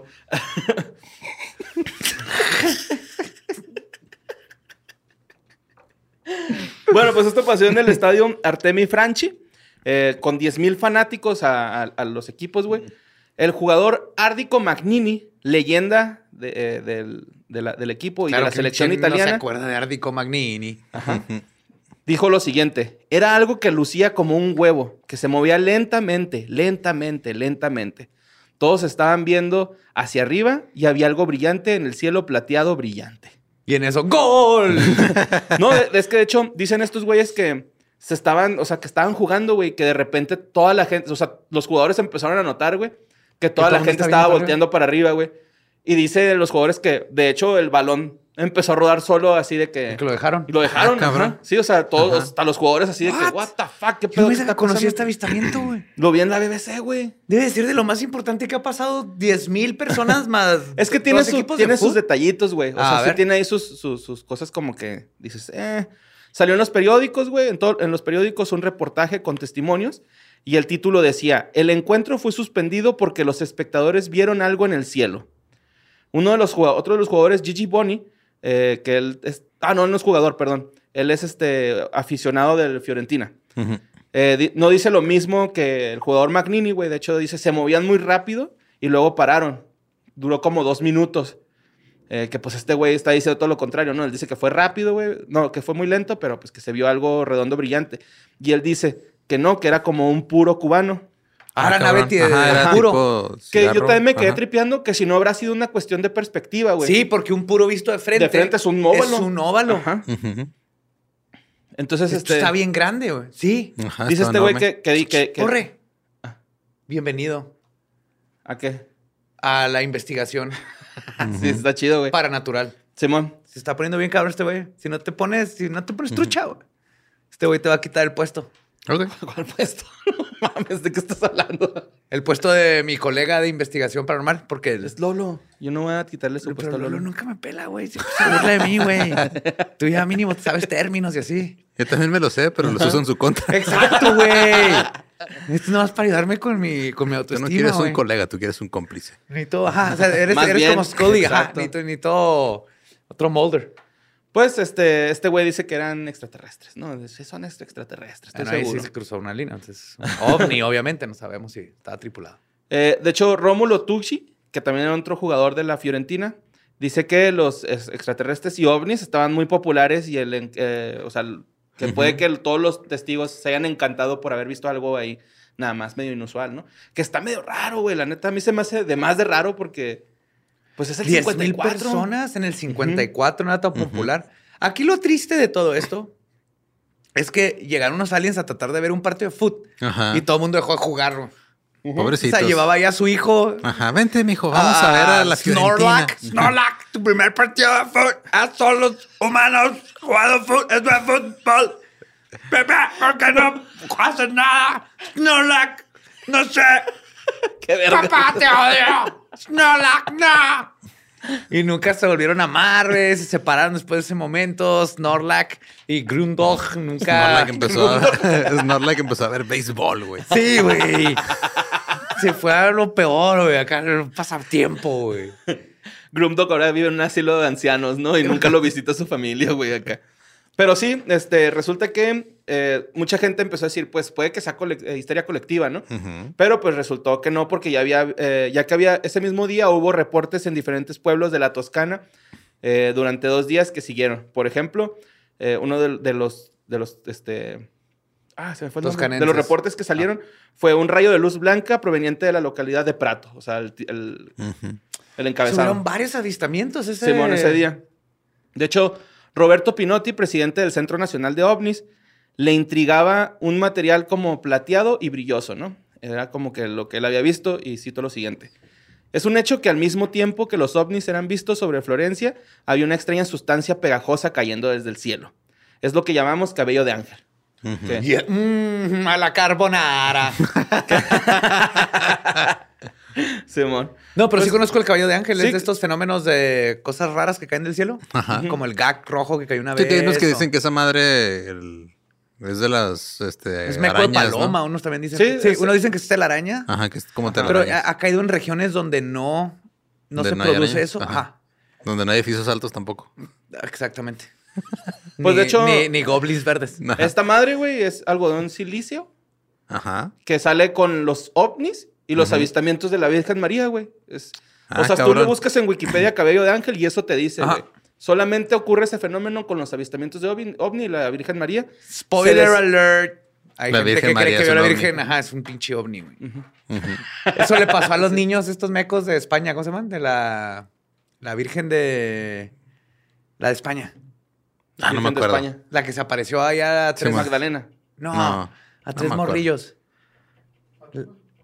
bueno, pues esto pasó en el estadio Artemi Franchi, eh, con 10.000 fanáticos a, a- a los equipos, güey. El jugador Ardico Magnini, leyenda de, eh, del, de la- del equipo y Claro de la que selección ¿quién No se italiana, acuerda de Ardico Magnini. Ajá. dijo lo siguiente: Era algo que lucía como un huevo, que se movía lentamente, lentamente, lentamente. Todos estaban viendo hacia arriba y había algo brillante en el cielo plateado brillante. Y en eso, ¡Gol! No, es que de hecho dicen estos güeyes que se estaban, o sea, que estaban jugando, güey, que de repente toda la gente, o sea, los jugadores empezaron a notar, güey, que toda la gente estaba volteando para arriba, güey. Y dice los jugadores que, de hecho, el balón empezó a rodar solo así de que... Que lo dejaron. Y lo dejaron, Ah, cabrón. ajá. Sí, o sea, todos, Ajá. hasta los jugadores así de que, What? what the fuck, qué Yo pedo me está conocí pasando?" este avistamiento, güey. Lo vi en la BBC, güey. Debe de ser de lo más importante que ha pasado 10 mil personas más. Es que tiene, su- equipos de tiene sus detallitos, güey. O Ah, sea, sí tiene ahí sus, sus, sus cosas como que dices, eh. Salió en los periódicos, güey. En, en los periódicos un reportaje con testimonios. Y el título decía: El encuentro fue suspendido porque los espectadores vieron algo en el cielo. Uno de los otro de los jugadores, Gigi Boni, eh, que él es. Ah, no, no es jugador, perdón. Él es este aficionado del Fiorentina. Eh, di- no dice lo mismo que el jugador Magnini, güey. De hecho, dice se movían muy rápido y luego pararon. Duró como dos minutos. Eh, que pues este güey está diciendo todo lo contrario, ¿no? Él dice que fue rápido, güey. No, que fue muy lento, pero pues que se vio algo redondo brillante. Y él dice que no, que era como un puro cubano. Ah, era cabrón. nave de Ajá, era puro. tipo Que yo también me quedé Ajá. tripeando que si no habrá sido una cuestión de perspectiva, güey. Sí, porque un puro visto de frente. De frente es un óvalo. Es un óvalo. Ajá. Entonces, Esto este. está bien grande, güey. Sí. Ajá, Dice este güey que, que, di- que, que- Corre. Bienvenido ¿A qué? a la investigación Sí, está chido, güey. paranatural. Simón. Se está poniendo bien cabrón este güey. Si no te pones, si no te pones trucha, güey. Este güey te va a quitar el puesto. Ok. ¿Cuál puesto? No mames, ¿de qué estás hablando? El puesto de mi colega de investigación paranormal, porque Es Lolo. Yo no voy a quitarle su Pero puesto a Lolo Lolo. nunca me pela, güey. Se burla de mí, güey. Tú ya mínimo sabes términos y así. Yo también me lo sé, pero los uso en su contra. Exacto, güey. Esto no es para ayudarme con mi, con mi Tú autoestima, no quieres un colega, tú quieres un cómplice. Necesito, ajá, o sea, eres, eres como Scully, ajá. exacto. Necesito, necesito otro Mulder. Pues este, este güey dice que eran extraterrestres, ¿no? Sí, son extra- extraterrestres, estoy Bueno, ahí sí seguro. se cruzó una línea. Entonces, ovni, obviamente, no sabemos si estaba tripulado. Eh, de hecho, Rómulo Tucci, que también era otro jugador de la Fiorentina, dice que los ex- extraterrestres y ovnis estaban muy populares y el, eh, o sea, que puede que todos los testigos se hayan encantado por haber visto algo ahí nada más medio inusual, ¿no? Que está medio raro, güey. La neta, a mí se me hace de más de raro porque, pues es el 10 mil 54. personas en el 54, no era tan popular. Aquí lo triste de todo esto es que llegaron unos aliens a tratar de ver un partido de Ajá. y todo el mundo dejó de jugar. güey. O Pobrecitos. sea, llevaba ya a su hijo. Ajá, vente, mijo, vamos a ver a la Fiorentina. Snorlax, Snorlax, tu primer partido de fútbol. A todos los humanos jugando fútbol. Es de fútbol. Pepe, ¿por qué no haces nada? Snorlax, no sé. ¡Qué verga! Papá, te odio. Snorlax, no. Y nunca se volvieron a amar, güey. Se separaron después de ese momento. Snorlax y Grundog nunca. Snorlax empezó, a, Snorlax empezó a ver béisbol, güey. Sí, güey. Se fue a lo peor, güey. Acá no pasa tiempo, güey. Grumdog ahora vive en un asilo de ancianos, ¿no? Y nunca lo visita su familia, güey, acá. Pero sí, este, resulta que eh, mucha gente empezó a decir, pues puede que sea cole- eh, histeria colectiva, ¿no? Pero pues resultó que no, porque ya había, eh, ya que había, ese mismo día hubo reportes en diferentes pueblos de la Toscana eh, durante dos días que siguieron. Por ejemplo, eh, uno de, de los, de los, este... Ah, se me fue el nombre. De los reportes que salieron fue un rayo de luz blanca proveniente de la localidad de Prato. O sea, el, el, el encabezado. Tuvieron varios avistamientos ese... Simón, ese día. De hecho, Roberto Pinotti, presidente del Centro Nacional de OVNIs, le intrigaba un material como plateado y brilloso, ¿no? Era como que lo que él había visto y cito lo siguiente. Es un hecho que al mismo tiempo que los ovnis eran vistos sobre Florencia, había una extraña sustancia pegajosa cayendo desde el cielo. Es lo que llamamos cabello de ángel. Mm, a la carbonara. Simón. No, pero sí Pues- conozco el caballo de ángel. Sí. Es de estos fenómenos de cosas raras que caen del cielo. Ajá. Como el gag rojo que cayó una Sí, vez. que hay unos que o- dicen que esa madre el- es de las este, Es meco de arañas, paloma, ¿no? unos también dicen. Sí, Sí, es- unos dicen que es telaraña. Ajá, que es como Ajá. Pero ha, ha caído en regiones donde no, no se no produce arañas. eso. Ajá. Ajá. Donde no hay edificios altos tampoco. Exactamente. Pues, Ni- de hecho- Ni, ni goblins verdes. Ajá. Esta madre, güey, es algodón silicio Ajá. que sale con los ovnis y los avistamientos de la Virgen María, güey. Es- Ah, o sea, tú lo buscas en Wikipedia cabello de ángel y eso te dice, güey. Solamente ocurre ese fenómeno con los avistamientos de ovni, ovni y la Virgen María. Spoiler alert. Hay La gente Virgen que María cree que es vio la ovni. Virgen. Ajá, es un pinche ovni, güey. Eso le pasó a los niños, estos mecos de España. ¿Cómo se llaman? De la, la Virgen de... La de España. Ah, no Virgen me de acuerdo. España. La que se apareció allá Sí, tres ma. Magdalena. No, No, a no tres me acuerdo.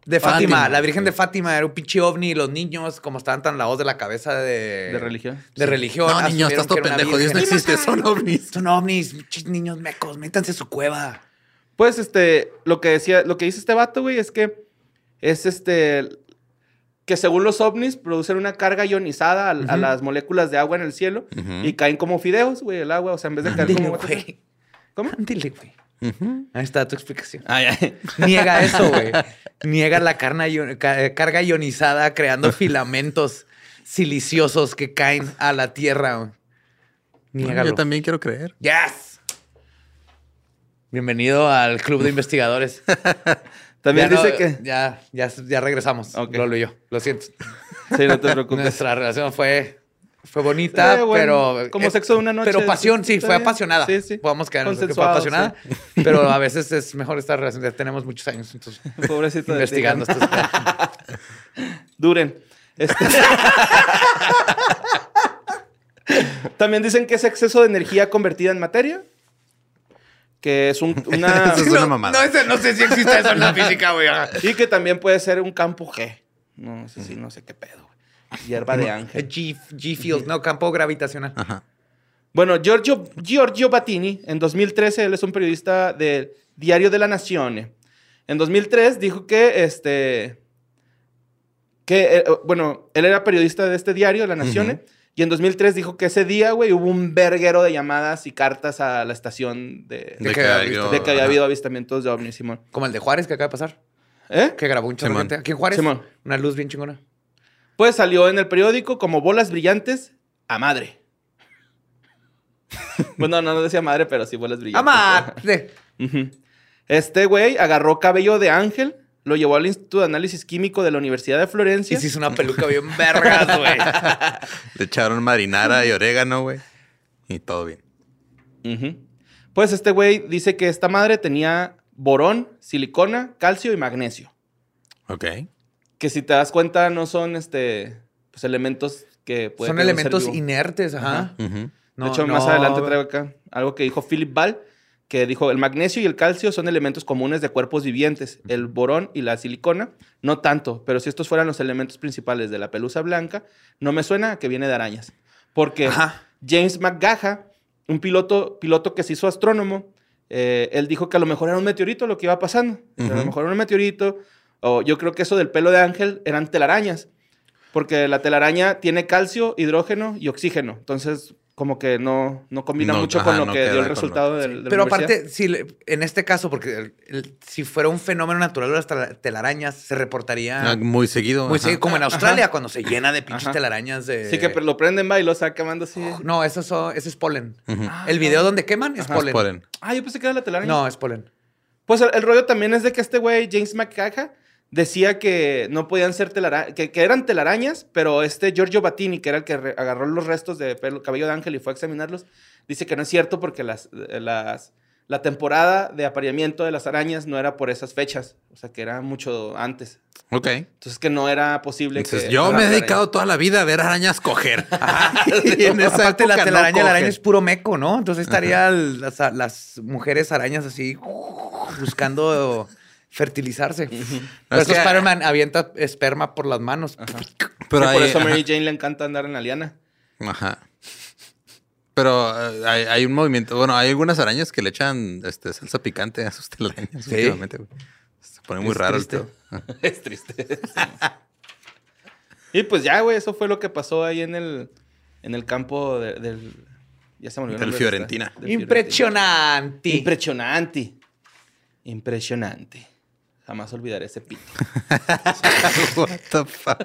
De Fátima, Fátima. la Virgen de Fátima era un pinche ovni y los niños, como estaban tan la voz de la cabeza de... De religión. De religión. No, niño, asumieron estás todo pendejo. Dios no existe, son ovnis. Son ovnis, pinches niños mecos, métanse a su cueva. Pues este, lo que decía, lo que dice este vato, güey, es que es este que según los ovnis producen una carga ionizada a, a las moléculas de agua en el cielo y caen como fideos, güey, el agua, o sea, en vez de caer como güey. ¿Cómo? Ándale, güey. Ahí está tu explicación. Niega eso, güey. Niega la carna ion- ca- eh, carga ionizada creando filamentos siliciosos que caen a la tierra. Niégalo. Yo también quiero creer. Yes. Bienvenido al club de investigadores. También Ya no- dice que ya, ya, ya regresamos. Ok. Lolo y yo. Lo siento. Sí, no te preocupes. Nuestra relación fue, fue bonita, Eh, bueno, pero. como sexo de una noche, Pero pasión, sí, fue apasionada. Sí, sí. Podemos quedarnos que fue apasionada. Pero a veces es mejor esta relación. Ya tenemos muchos años entonces, Pobrecito investigando estos. Duren. Este- También dicen que es exceso de energía convertida en materia. Que es un- una. Eso es una mamada. No, no sé si existe eso en la física, güey. y que también puede ser un campo G. No sé si, no sé qué pedo. Hierba de ángel. G, G field, no, campo gravitacional. Ajá. Bueno, Giorgio, Giorgio Battini, en 2013, él es un periodista del Diario de la Nación. En 2003 dijo que, este, que, eh, bueno, él era periodista de este diario, La Nación, Ujú. y en 2003 dijo que ese día, güey, hubo un verguero de llamadas y cartas a la estación de, De De que había yo- de que había ajá. habido avistamientos de ovnis, Simón. Como el de Juárez que acaba de pasar. ¿Eh? Que grabó un chorro gente. Aquí en Juárez. Simón. Una luz bien chingona. Pues salió en el periódico como bolas brillantes a madre. bueno, no, no decía madre, pero sí bolas brillantes. ¡Amate! Ujú. Este güey agarró cabello de ángel, lo llevó al Instituto de Análisis Químico de la Universidad de Y Florencia. se hizo una peluca bien vergas, güey. Le echaron marinara y orégano, güey. Y todo bien. Pues este güey dice que esta madre tenía borón, silicona, calcio y magnesio. Ok. Que si te das cuenta no son este, pues, elementos que pueden Son elementos inertes, ajá. No, de hecho, no, más adelante traigo acá algo que dijo Philip Ball, que dijo, el magnesio y el calcio son elementos comunes de cuerpos vivientes. El borón y la silicona, no tanto. Pero si estos fueran los elementos principales de la pelusa blanca, no me suena que viene de arañas. Porque Ajá. James McGaha, un piloto, piloto que se hizo astrónomo, eh, él dijo que a lo mejor era un meteorito lo que iba pasando. A lo mejor era un meteorito. O yo creo que eso del pelo de ángel eran telarañas. Porque la telaraña tiene calcio, hidrógeno y oxígeno. Entonces, como que no, no combina No, mucho ajá, con lo no que dio el resultado del, de la Pero aparte, si le- en este caso, porque el- el- si fuera un fenómeno natural las tela- telarañas, se reportaría Ah, Muy seguido. muy seguido, como en Australia, cuando se llena de pinches Ajá. telarañas de... Sí, que lo prenden, va, y lo está quemando así. No, eso, son- eso es polen. Ujú. El video donde queman es polen. Polen. Ah, yo pensé que era la telaraña. No, es polen. Pues el, el rollo también es de que este güey, James McCaha, decía que no podían ser telarañas, que, que eran telarañas, pero este Giorgio Battini, que era el que agarró los restos de pelo- cabello de ángel y fue a examinarlos, dice que no es cierto porque las, las, la temporada de apareamiento de las arañas no era por esas fechas, o sea que era mucho antes. Ok. Entonces que no era posible Entonces, que... yo me he dedicado toda la vida a ver arañas coger. y en esa Aparte, la época no telaraña, la araña es puro meco, ¿no? Entonces estarían las, las mujeres arañas así buscando fertilizarse. Por Es eso que- Spider-Man avienta esperma por las manos. Pero hay, por eso a. Mary Jane le encanta andar en la liana. Ajá. Pero eh, hay, hay un movimiento. Bueno, hay algunas arañas que le echan este, salsa picante a sus telarañas Sí. últimamente, güey. Se pone muy Es raro el triste. pedo. es triste. y pues ya, güey, eso fue lo que pasó ahí en el, en el campo de- del... Ya se me olvidó el Del Fiorentina. Fiorentina. Impresionante. Impresionante. Jamás olvidaré ese pito. What the fuck?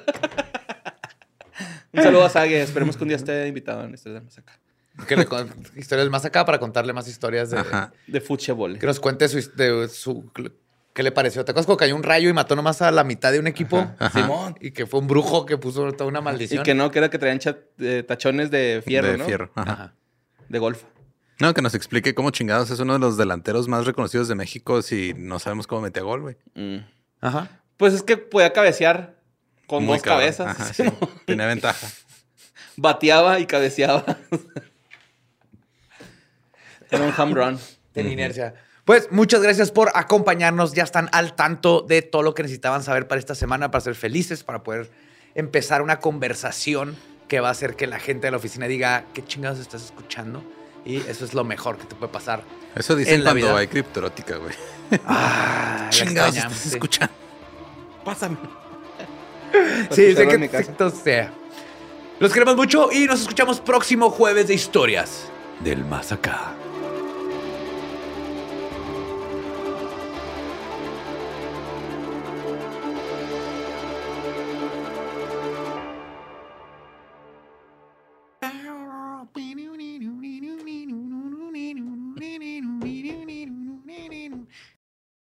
Un saludo a Sage. Esperemos que un día esté invitado en este de acá. Que le historias más acá para contarle más historias de... Ajá. De fútbol. Que nos cuente su, de su... ¿Qué le pareció? ¿Te acuerdas cuando cayó un rayo y mató nomás a la mitad de un equipo? Ajá. Simón. Y que fue un brujo que puso toda una Y maldición. que no, que era que traían chat- eh, tachones de fierro, de ¿no? fierro. Ajá. Ajá. De golf. No, que nos explique cómo chingados es uno de los delanteros más reconocidos de México si no sabemos cómo metía gol, güey. Mm. Ajá. Pues es que podía cabecear con Muy dos cabrón. cabezas. Ajá, sí. Tenía ventaja. Bateaba y cabeceaba. Era un home run. Tenía inercia. Pues muchas gracias por acompañarnos. Ya están al tanto de todo lo que necesitaban saber para esta semana, para ser felices, para poder empezar una conversación que va a hacer que la gente de la oficina diga qué chingados estás escuchando. Y eso es lo mejor que te puede pasar. Eso dicen En la cuando vida. hay criptorótica, güey. Ah, Chingados, estás sí. escuchando. Pásame. Sí, sé que esto sea. Los queremos mucho y nos escuchamos próximo jueves de historias del más acá.